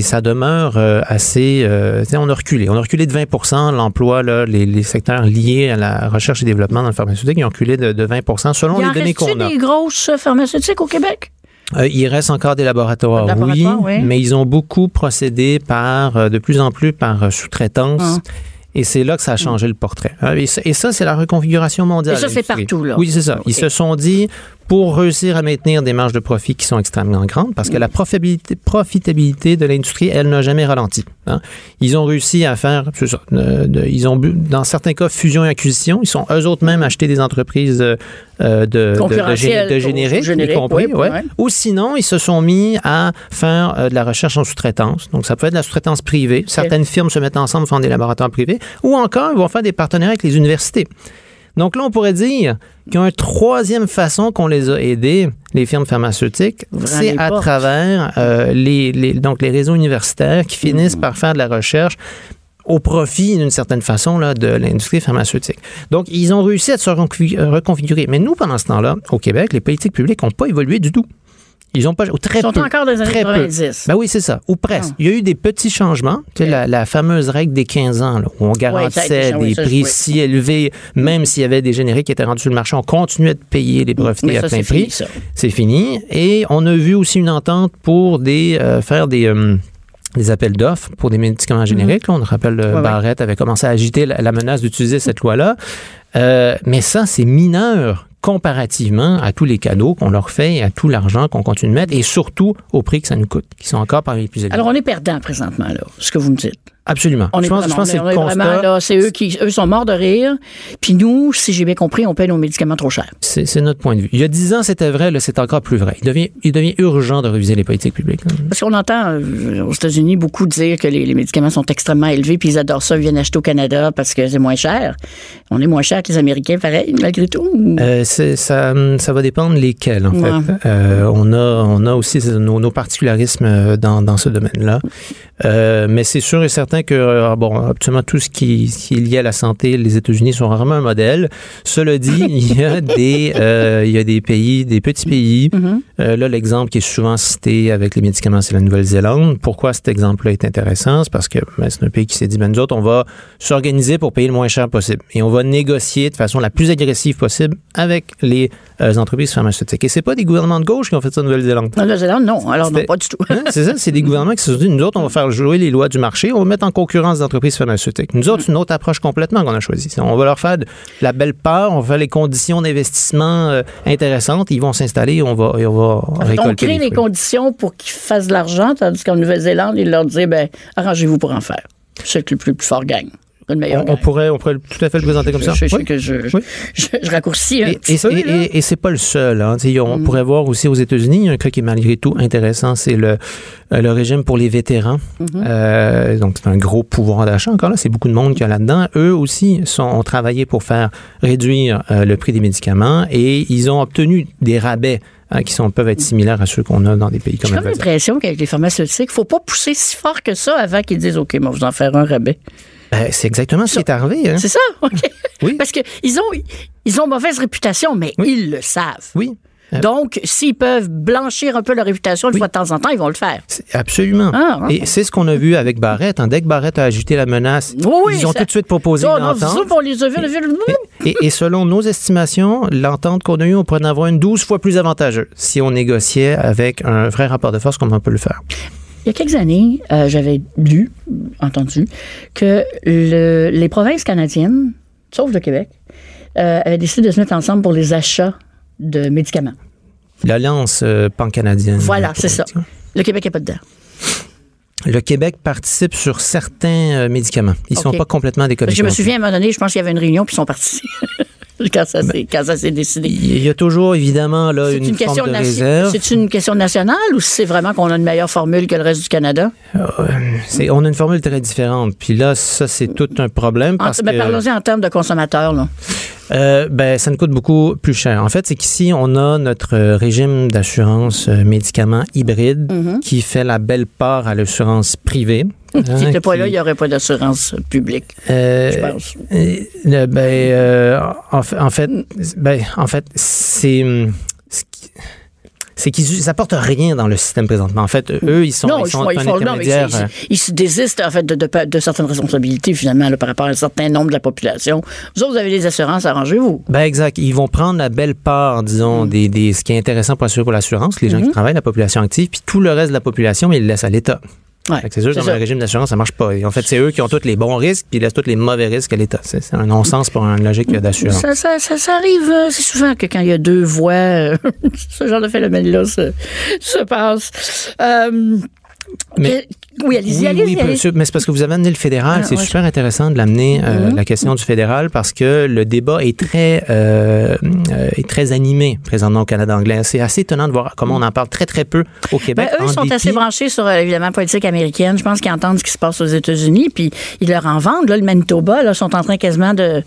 [SPEAKER 6] ça demeure euh, assez... euh, on a reculé. On a reculé de 20 l'emploi, là, les, les secteurs liés à la recherche et développement dans le pharmaceutique, ils ont reculé de, de 20 selon
[SPEAKER 3] Il
[SPEAKER 6] les données qu'on a.
[SPEAKER 3] des grosses pharmaceutiques au Québec?
[SPEAKER 6] Euh, il reste encore des laboratoires,
[SPEAKER 3] Des
[SPEAKER 6] oui,
[SPEAKER 3] laboratoires, oui.
[SPEAKER 6] mais ils ont beaucoup procédé par, euh, de plus en plus par euh, sous-traitance.
[SPEAKER 3] Ah.
[SPEAKER 6] Et c'est là que ça a changé le portrait. Et ça, c'est la reconfiguration mondiale.
[SPEAKER 3] Et ça, c'est partout, là.
[SPEAKER 6] Oui, c'est ça. Ils se sont dit, pour réussir à maintenir des marges de profit qui sont extrêmement grandes, parce que la profitabilité, profitabilité de l'industrie, elle n'a jamais ralenti. hein. Ils ont réussi à faire, ça, de- ils ont, dans certains cas, fusion et acquisition. Ils sont eux autres même acheté des entreprises euh, euh, de, de, de,
[SPEAKER 3] Concurrentielles
[SPEAKER 6] gé- de
[SPEAKER 3] pour-
[SPEAKER 6] génériques,
[SPEAKER 3] génériques,
[SPEAKER 6] y compris,
[SPEAKER 3] oui,
[SPEAKER 6] ouais.
[SPEAKER 3] ouais.
[SPEAKER 6] Ou sinon, ils se sont mis à faire euh, de la recherche en sous-traitance. Donc, ça peut être de la sous-traitance privée. Certaines firmes se mettent ensemble, font des laboratoires privés. Ou encore, ils vont faire des partenariats avec les universités. Donc là, on pourrait dire qu'il y a une troisième façon qu'on les a aidés, les firmes pharmaceutiques, c'est à
[SPEAKER 3] portes.
[SPEAKER 6] travers euh, les, les- donc les réseaux universitaires qui finissent
[SPEAKER 3] Mm.
[SPEAKER 6] par faire de la recherche au profit, d'une certaine façon, là, de l'industrie pharmaceutique. Donc, ils ont réussi à se reconfi- reconfigurer. Mais nous, pendant ce temps-là, au Québec, les politiques publiques n'ont pas évolué du tout. Ils ont pas, ou très
[SPEAKER 3] Ils sont
[SPEAKER 6] peu.
[SPEAKER 3] encore les années
[SPEAKER 6] Très peu.
[SPEAKER 3] 90.
[SPEAKER 6] Ben oui, c'est ça, ou presque.
[SPEAKER 3] Ah.
[SPEAKER 6] Il y a eu des petits changements. Tu sais, la, la fameuse règle des 15 ans, là, où on garantissait
[SPEAKER 3] oui,
[SPEAKER 6] des
[SPEAKER 3] ça,
[SPEAKER 6] prix si élevés, même s'il y avait des génériques qui étaient rendus sur le marché, on continuait de payer les brevetés à
[SPEAKER 3] ça,
[SPEAKER 6] plein prix. C'est fini. Et on a vu aussi une entente pour des, euh, faire des, euh, des appels d'offres pour des médicaments génériques. Là, on rappelle, euh,
[SPEAKER 3] Mhm. Ouais, ouais.
[SPEAKER 6] Barrett avait commencé à agiter la, la menace d'utiliser cette loi-là. Euh, mais ça, c'est mineur comparativement à tous les cadeaux qu'on leur fait et à tout l'argent qu'on continue de mettre et surtout au prix que ça nous coûte, qui sont encore parmi les plus élevés.
[SPEAKER 3] Alors, on est perdant présentement, là, ce que vous me dites.
[SPEAKER 6] Absolument.
[SPEAKER 3] On
[SPEAKER 6] je
[SPEAKER 3] est
[SPEAKER 6] pense, je
[SPEAKER 3] vraiment-
[SPEAKER 6] pense que c'est constat.
[SPEAKER 3] là, c'est eux qui eux sont morts de rire. Puis nous, si j'ai bien compris, on paye nos médicaments trop cher.
[SPEAKER 6] C'est c'est notre point de vue. Il y a dix ans, c'était vrai, là, c'est encore plus vrai. Il devient, il devient urgent de réviser les politiques publiques. là.
[SPEAKER 3] Parce qu'on entend euh, aux États-Unis beaucoup dire que les, les médicaments sont extrêmement élevés, puis ils adorent ça, ils viennent acheter au Canada parce que c'est moins cher. On est moins cher que les Américains, pareil, malgré tout.
[SPEAKER 6] Euh, c'est- ça, ça va dépendre lesquels, en
[SPEAKER 3] Ouais.
[SPEAKER 6] fait. Euh, on, a, on a aussi nos, nos particularismes dans, dans ce domaine-là. Mais c'est sûr et certain que, euh, bon, absolument tout ce qui, qui est lié à la santé, les États-Unis sont rarement un modèle. Cela dit, il y a des, euh, il y a des pays, des petits pays.
[SPEAKER 3] Mhm.
[SPEAKER 6] Euh, là, l'exemple qui est souvent cité avec les médicaments, c'est la Nouvelle-Zélande. Pourquoi cet exemple-là est intéressant? C'est parce que ben, c'est un pays qui s'est dit, ben, nous autres, on va s'organiser pour payer le moins cher possible. Et on va négocier de façon la plus agressive possible avec les euh, entreprises pharmaceutiques. Et c'est pas des gouvernements de gauche qui ont fait ça en Nouvelle-Zélande.
[SPEAKER 3] En Nouvelle-Zélande, non. Alors, non, pas du tout.
[SPEAKER 6] Hein, c'est ça, c'est des gouvernements qui se sont dit, nous autres, on va faire jouer les lois du marché, on va mettre en concurrence des entreprises pharmaceutiques. Nous autres, c'est une autre approche complètement qu'on a choisie. On va leur faire de la belle part, on va faire les conditions d'investissement euh, intéressantes, ils vont s'installer et on va, et on va
[SPEAKER 3] on crée
[SPEAKER 6] les
[SPEAKER 3] conditions pour qu'ils fassent de l'argent, tandis qu'en Nouvelle-Zélande, ils leur disaient, ben, arrangez-vous pour en faire. C'est que le plus, plus fort gagne. Le meilleur
[SPEAKER 6] On, pourrait, on pourrait tout à fait le présenter comme ça.
[SPEAKER 3] Je,
[SPEAKER 6] Oui.
[SPEAKER 3] que je, je,
[SPEAKER 6] Oui.
[SPEAKER 3] je- je raccourcis un
[SPEAKER 6] Et,
[SPEAKER 3] petit
[SPEAKER 6] et,
[SPEAKER 3] peu.
[SPEAKER 6] et-
[SPEAKER 3] là.
[SPEAKER 6] et- et c'est pas le seul. hein. On
[SPEAKER 3] Mm.
[SPEAKER 6] pourrait voir aussi aux États-Unis, il y a un cas qui est malgré tout intéressant, c'est le, euh, le régime pour les vétérans.
[SPEAKER 3] Mm-hmm.
[SPEAKER 6] Euh, donc, c'est un gros pouvoir d'achat encore là. C'est beaucoup de monde qui a là-dedans. Eux aussi sont, ont travaillé pour faire réduire euh, le prix des médicaments et ils ont obtenu des rabais hein, qui sont, peuvent être similaires à ceux qu'on a dans des pays
[SPEAKER 3] J'ai
[SPEAKER 6] comme voisin.
[SPEAKER 3] l'impression qu'avec les pharmaceutiques, il ne faut pas pousser si fort que ça avant qu'ils disent OK, moi, vous en faire un rabais.
[SPEAKER 6] Ben, c'est exactement ce qui est arrivé. hein.
[SPEAKER 3] C'est ça? OK.
[SPEAKER 6] Oui.
[SPEAKER 3] Parce qu'ils ont, ils ont mauvaise réputation, mais ils le savent.
[SPEAKER 6] Oui. Euh,
[SPEAKER 3] Donc, s'ils peuvent blanchir un peu leur réputation une
[SPEAKER 6] Oui.
[SPEAKER 3] fois de temps en temps, ils vont le faire.
[SPEAKER 6] Absolument.
[SPEAKER 3] Ah, ah.
[SPEAKER 6] Et c'est ce qu'on a vu avec Barrett. hein. Dès que Barrett a agité la menace,
[SPEAKER 3] Oui,
[SPEAKER 6] ils ont
[SPEAKER 3] ça-
[SPEAKER 6] tout de suite proposé
[SPEAKER 3] Oh,
[SPEAKER 6] une
[SPEAKER 3] non,
[SPEAKER 6] entente.
[SPEAKER 3] vous, on les a.
[SPEAKER 6] Et, et selon nos estimations, l'entente qu'on a eue, on pourrait en avoir une 12 fois plus avantageuse si on négociait avec un vrai rapport de force comme on peut le faire.
[SPEAKER 3] Il y a quelques années, euh, j'avais lu, entendu, que le- les provinces canadiennes, sauf le Québec, euh, avaient décidé de se mettre ensemble pour les achats de médicaments.
[SPEAKER 6] L'Alliance euh, pan-canadienne.
[SPEAKER 3] Voilà, c'est ça. Le Québec n'est pas dedans.
[SPEAKER 6] Le Québec participe sur certains médicaments. Ils ne sont pas complètement déconnectés.
[SPEAKER 3] je me souviens à un moment donné, je pense qu'il y avait une réunion, puis ils sont partis. quand ça s'est quand ça s'est décidé.
[SPEAKER 6] Il y a toujours, évidemment, là, une,
[SPEAKER 3] une, question
[SPEAKER 6] forme de réserve.
[SPEAKER 3] C'est une question nationale ou c'est vraiment qu'on a une meilleure formule que le reste du Canada?
[SPEAKER 6] C'est- on a une formule très différente. Puis là, ça, c'est tout un problème
[SPEAKER 3] En-
[SPEAKER 6] parce
[SPEAKER 3] ben,
[SPEAKER 6] que...
[SPEAKER 3] Parlons-y en termes de consommateurs. Là.
[SPEAKER 6] Euh, ben, ça nous coûte beaucoup plus cher. En fait, c'est qu'ici, on a notre euh, régime d'assurance euh, médicaments hybride qui fait la belle part à l'assurance privée.
[SPEAKER 3] S'il n'était pas là, il n'y aurait pas d'assurance publique,
[SPEAKER 6] Euh,
[SPEAKER 3] je pense.
[SPEAKER 6] euh, ben, euh, en, fait- en fait, ben, en fait, c'est hum, c'est qu'ils apportent rien dans le système présentement. En fait, eux, ils sont,
[SPEAKER 3] non,
[SPEAKER 6] ils sont
[SPEAKER 3] ils, font- non, mais ils se désistent en fait de, de- de certaines responsabilités finalement là, par rapport à un certain nombre de la population. Vous autres, vous avez les assurances, arrangez-vous.
[SPEAKER 6] Ben exact. Ils vont prendre la belle part, disons,
[SPEAKER 3] Mm.
[SPEAKER 6] des, des- ce qui est intéressant pour assurer pour l'assurance, les gens
[SPEAKER 3] Mm-hmm.
[SPEAKER 6] qui travaillent, la population active, puis tout le reste de la population, ils le laissent à l'État.
[SPEAKER 3] Ouais,
[SPEAKER 6] que C'est sûr,
[SPEAKER 3] c'est
[SPEAKER 6] dans
[SPEAKER 3] ça.
[SPEAKER 6] un régime d'assurance, ça marche pas. Et en fait, c'est eux qui ont tous les bons risques, puis ils laissent tous les mauvais risques à l'État. C'est un non-sens pour une logique d'assurance.
[SPEAKER 3] Ça, ça, ça, ça arrive, euh, c'est souvent que quand il y a deux voix, euh, ce genre de phénomène-là se, se passe. Euh,
[SPEAKER 6] Mais-
[SPEAKER 3] que- oui, allez-y,
[SPEAKER 6] oui,
[SPEAKER 3] allez-y.
[SPEAKER 6] oui, mais c'est parce que vous avez amené le fédéral.
[SPEAKER 3] Ah,
[SPEAKER 6] c'est
[SPEAKER 3] ouais,
[SPEAKER 6] super intéressant de l'amener, euh,
[SPEAKER 3] Mhm.
[SPEAKER 6] la question du fédéral, parce que le débat est très, euh, euh, est très animé présentement au Canada anglais. C'est assez étonnant de voir comment on en parle très, très peu au
[SPEAKER 3] Ben,
[SPEAKER 6] Québec.
[SPEAKER 3] eux,
[SPEAKER 6] en
[SPEAKER 3] ils sont
[SPEAKER 6] dépit-
[SPEAKER 3] assez branchés sur, évidemment, la politique américaine. Je pense qu'ils entendent ce qui se passe aux États-Unis, puis ils leur en vendent. Là, le Manitoba, là, sont en train quasiment de,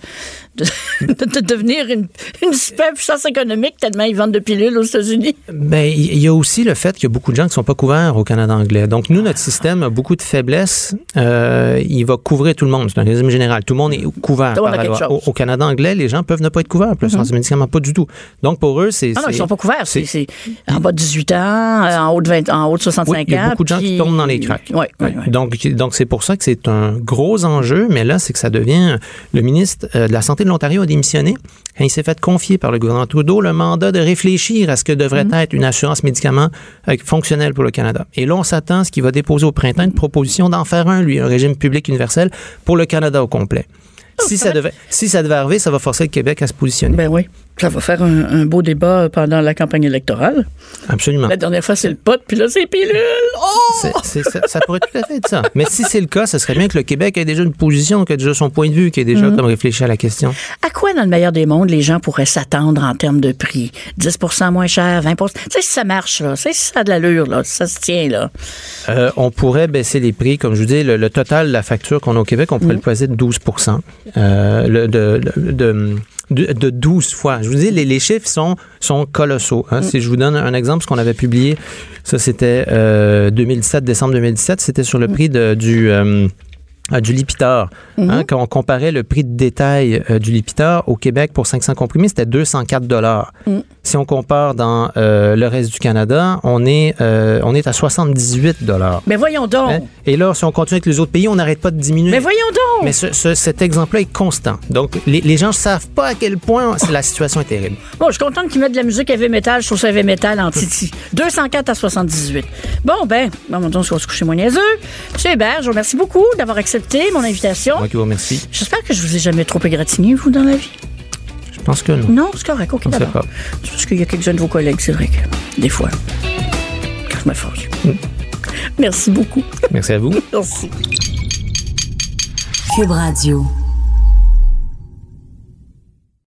[SPEAKER 3] de, de- de devenir une, une super puissance économique tellement ils vendent de pilules aux États-Unis.
[SPEAKER 6] Ben, il y a aussi le fait qu'il y a beaucoup de gens qui ne sont pas couverts au Canada anglais. Donc, nous, notre système a beaucoup de faiblesses. Euh, il va couvrir tout le monde. C'est un régime général. Tout le monde est couvert par la loi. Au, Canada anglais, les gens peuvent ne pas être couverts. Plus sans médicaments, pas du tout. Donc, pour eux, c'est.
[SPEAKER 3] Ah non, ils
[SPEAKER 6] c'est-
[SPEAKER 3] sont pas couverts. C'est, en bas de 18 ans, euh, en haut de, 20, en haut de 65
[SPEAKER 6] Oui, il y a
[SPEAKER 3] ans.
[SPEAKER 6] beaucoup de gens qui tombent dans les cracks.
[SPEAKER 3] Oui, oui, oui.
[SPEAKER 6] Donc, donc c'est pour ça que c'est un gros enjeu, mais là, c'est que ça devient. Le ministre euh, de la Santé de l'Ontario a démissionné. Quand il s'est fait confier par le gouvernement Trudeau le mandat de réfléchir à ce que devrait
[SPEAKER 3] Mhm.
[SPEAKER 6] être une assurance médicaments fonctionnelle pour le Canada. Et là, on s'attend à ce qu'il va déposer au printemps une proposition d'en faire un, lui, un régime public universel pour le Canada au complet. Si ça, devait, si ça devait arriver, ça va forcer le Québec à se positionner.
[SPEAKER 3] Ben oui. Ça va faire un, un beau débat pendant la campagne électorale.
[SPEAKER 6] Absolument.
[SPEAKER 3] La dernière fois, c'est le pot, puis là, c'est pilule. Oh!
[SPEAKER 6] Ça, ça pourrait tout à fait être ça. Mais si c'est le cas, ce serait bien que le Québec ait déjà une position, qu'il ait déjà son point de vue, qu'il ait déjà
[SPEAKER 3] Mhm.
[SPEAKER 6] comme réfléchi à la question.
[SPEAKER 3] À quoi, dans le meilleur des mondes, les gens pourraient s'attendre en termes de prix? 10% moins cher, 20 Tu sais, si ça marche, là. Tu sais, si ça a de l'allure, là. Si ça se tient, là.
[SPEAKER 6] Euh, on pourrait baisser les prix. Comme je vous dis, le, le total de la facture qu'on a au Québec, on pourrait le poser de 12 euh, le- de, de, de, de 12 fois. Je vous dis, les, les chiffres sont, sont colossaux. hein. Si je vous donne un exemple, ce qu'on avait publié, ça c'était euh, 2017, décembre 2017, c'était sur le prix de, du... euh, euh, du Lipitor. Hein, quand on comparait le prix de détail euh, du Lipitor au Québec pour 500 comprimés, c'était 204 dollars. Si on compare dans euh, le reste du Canada, on est, euh, on est à 78 dollars.
[SPEAKER 3] Mais voyons donc.
[SPEAKER 6] Hein? Et là, si on continue avec les autres pays, on n'arrête pas de diminuer.
[SPEAKER 3] Mais voyons donc.
[SPEAKER 6] Mais ce- ce- cet exemple-là est constant. Donc, les, les gens ne savent pas à quel point la situation est terrible.
[SPEAKER 3] Bon, je suis contente qu'ils mettent de la musique heavy metal. Je trouve ça heavy metal en titi. 204 à 78. Bon, ben, bon, on se coucher moins niaiseux. Monsieur Hébert, je vous remercie beaucoup d'avoir accepté mon invitation.
[SPEAKER 6] Moi qui vous remercie.
[SPEAKER 3] J'espère que je vous ai jamais trop égratigné, vous, dans la vie.
[SPEAKER 6] Je pense que non.
[SPEAKER 3] Non, c'est correct. OK. C'est parce qu'il y a quelques-uns de vos collègues, c'est vrai que, des fois, quand je me fâche. Merci beaucoup.
[SPEAKER 6] Merci à vous.
[SPEAKER 3] Merci.
[SPEAKER 1] Cube Radio.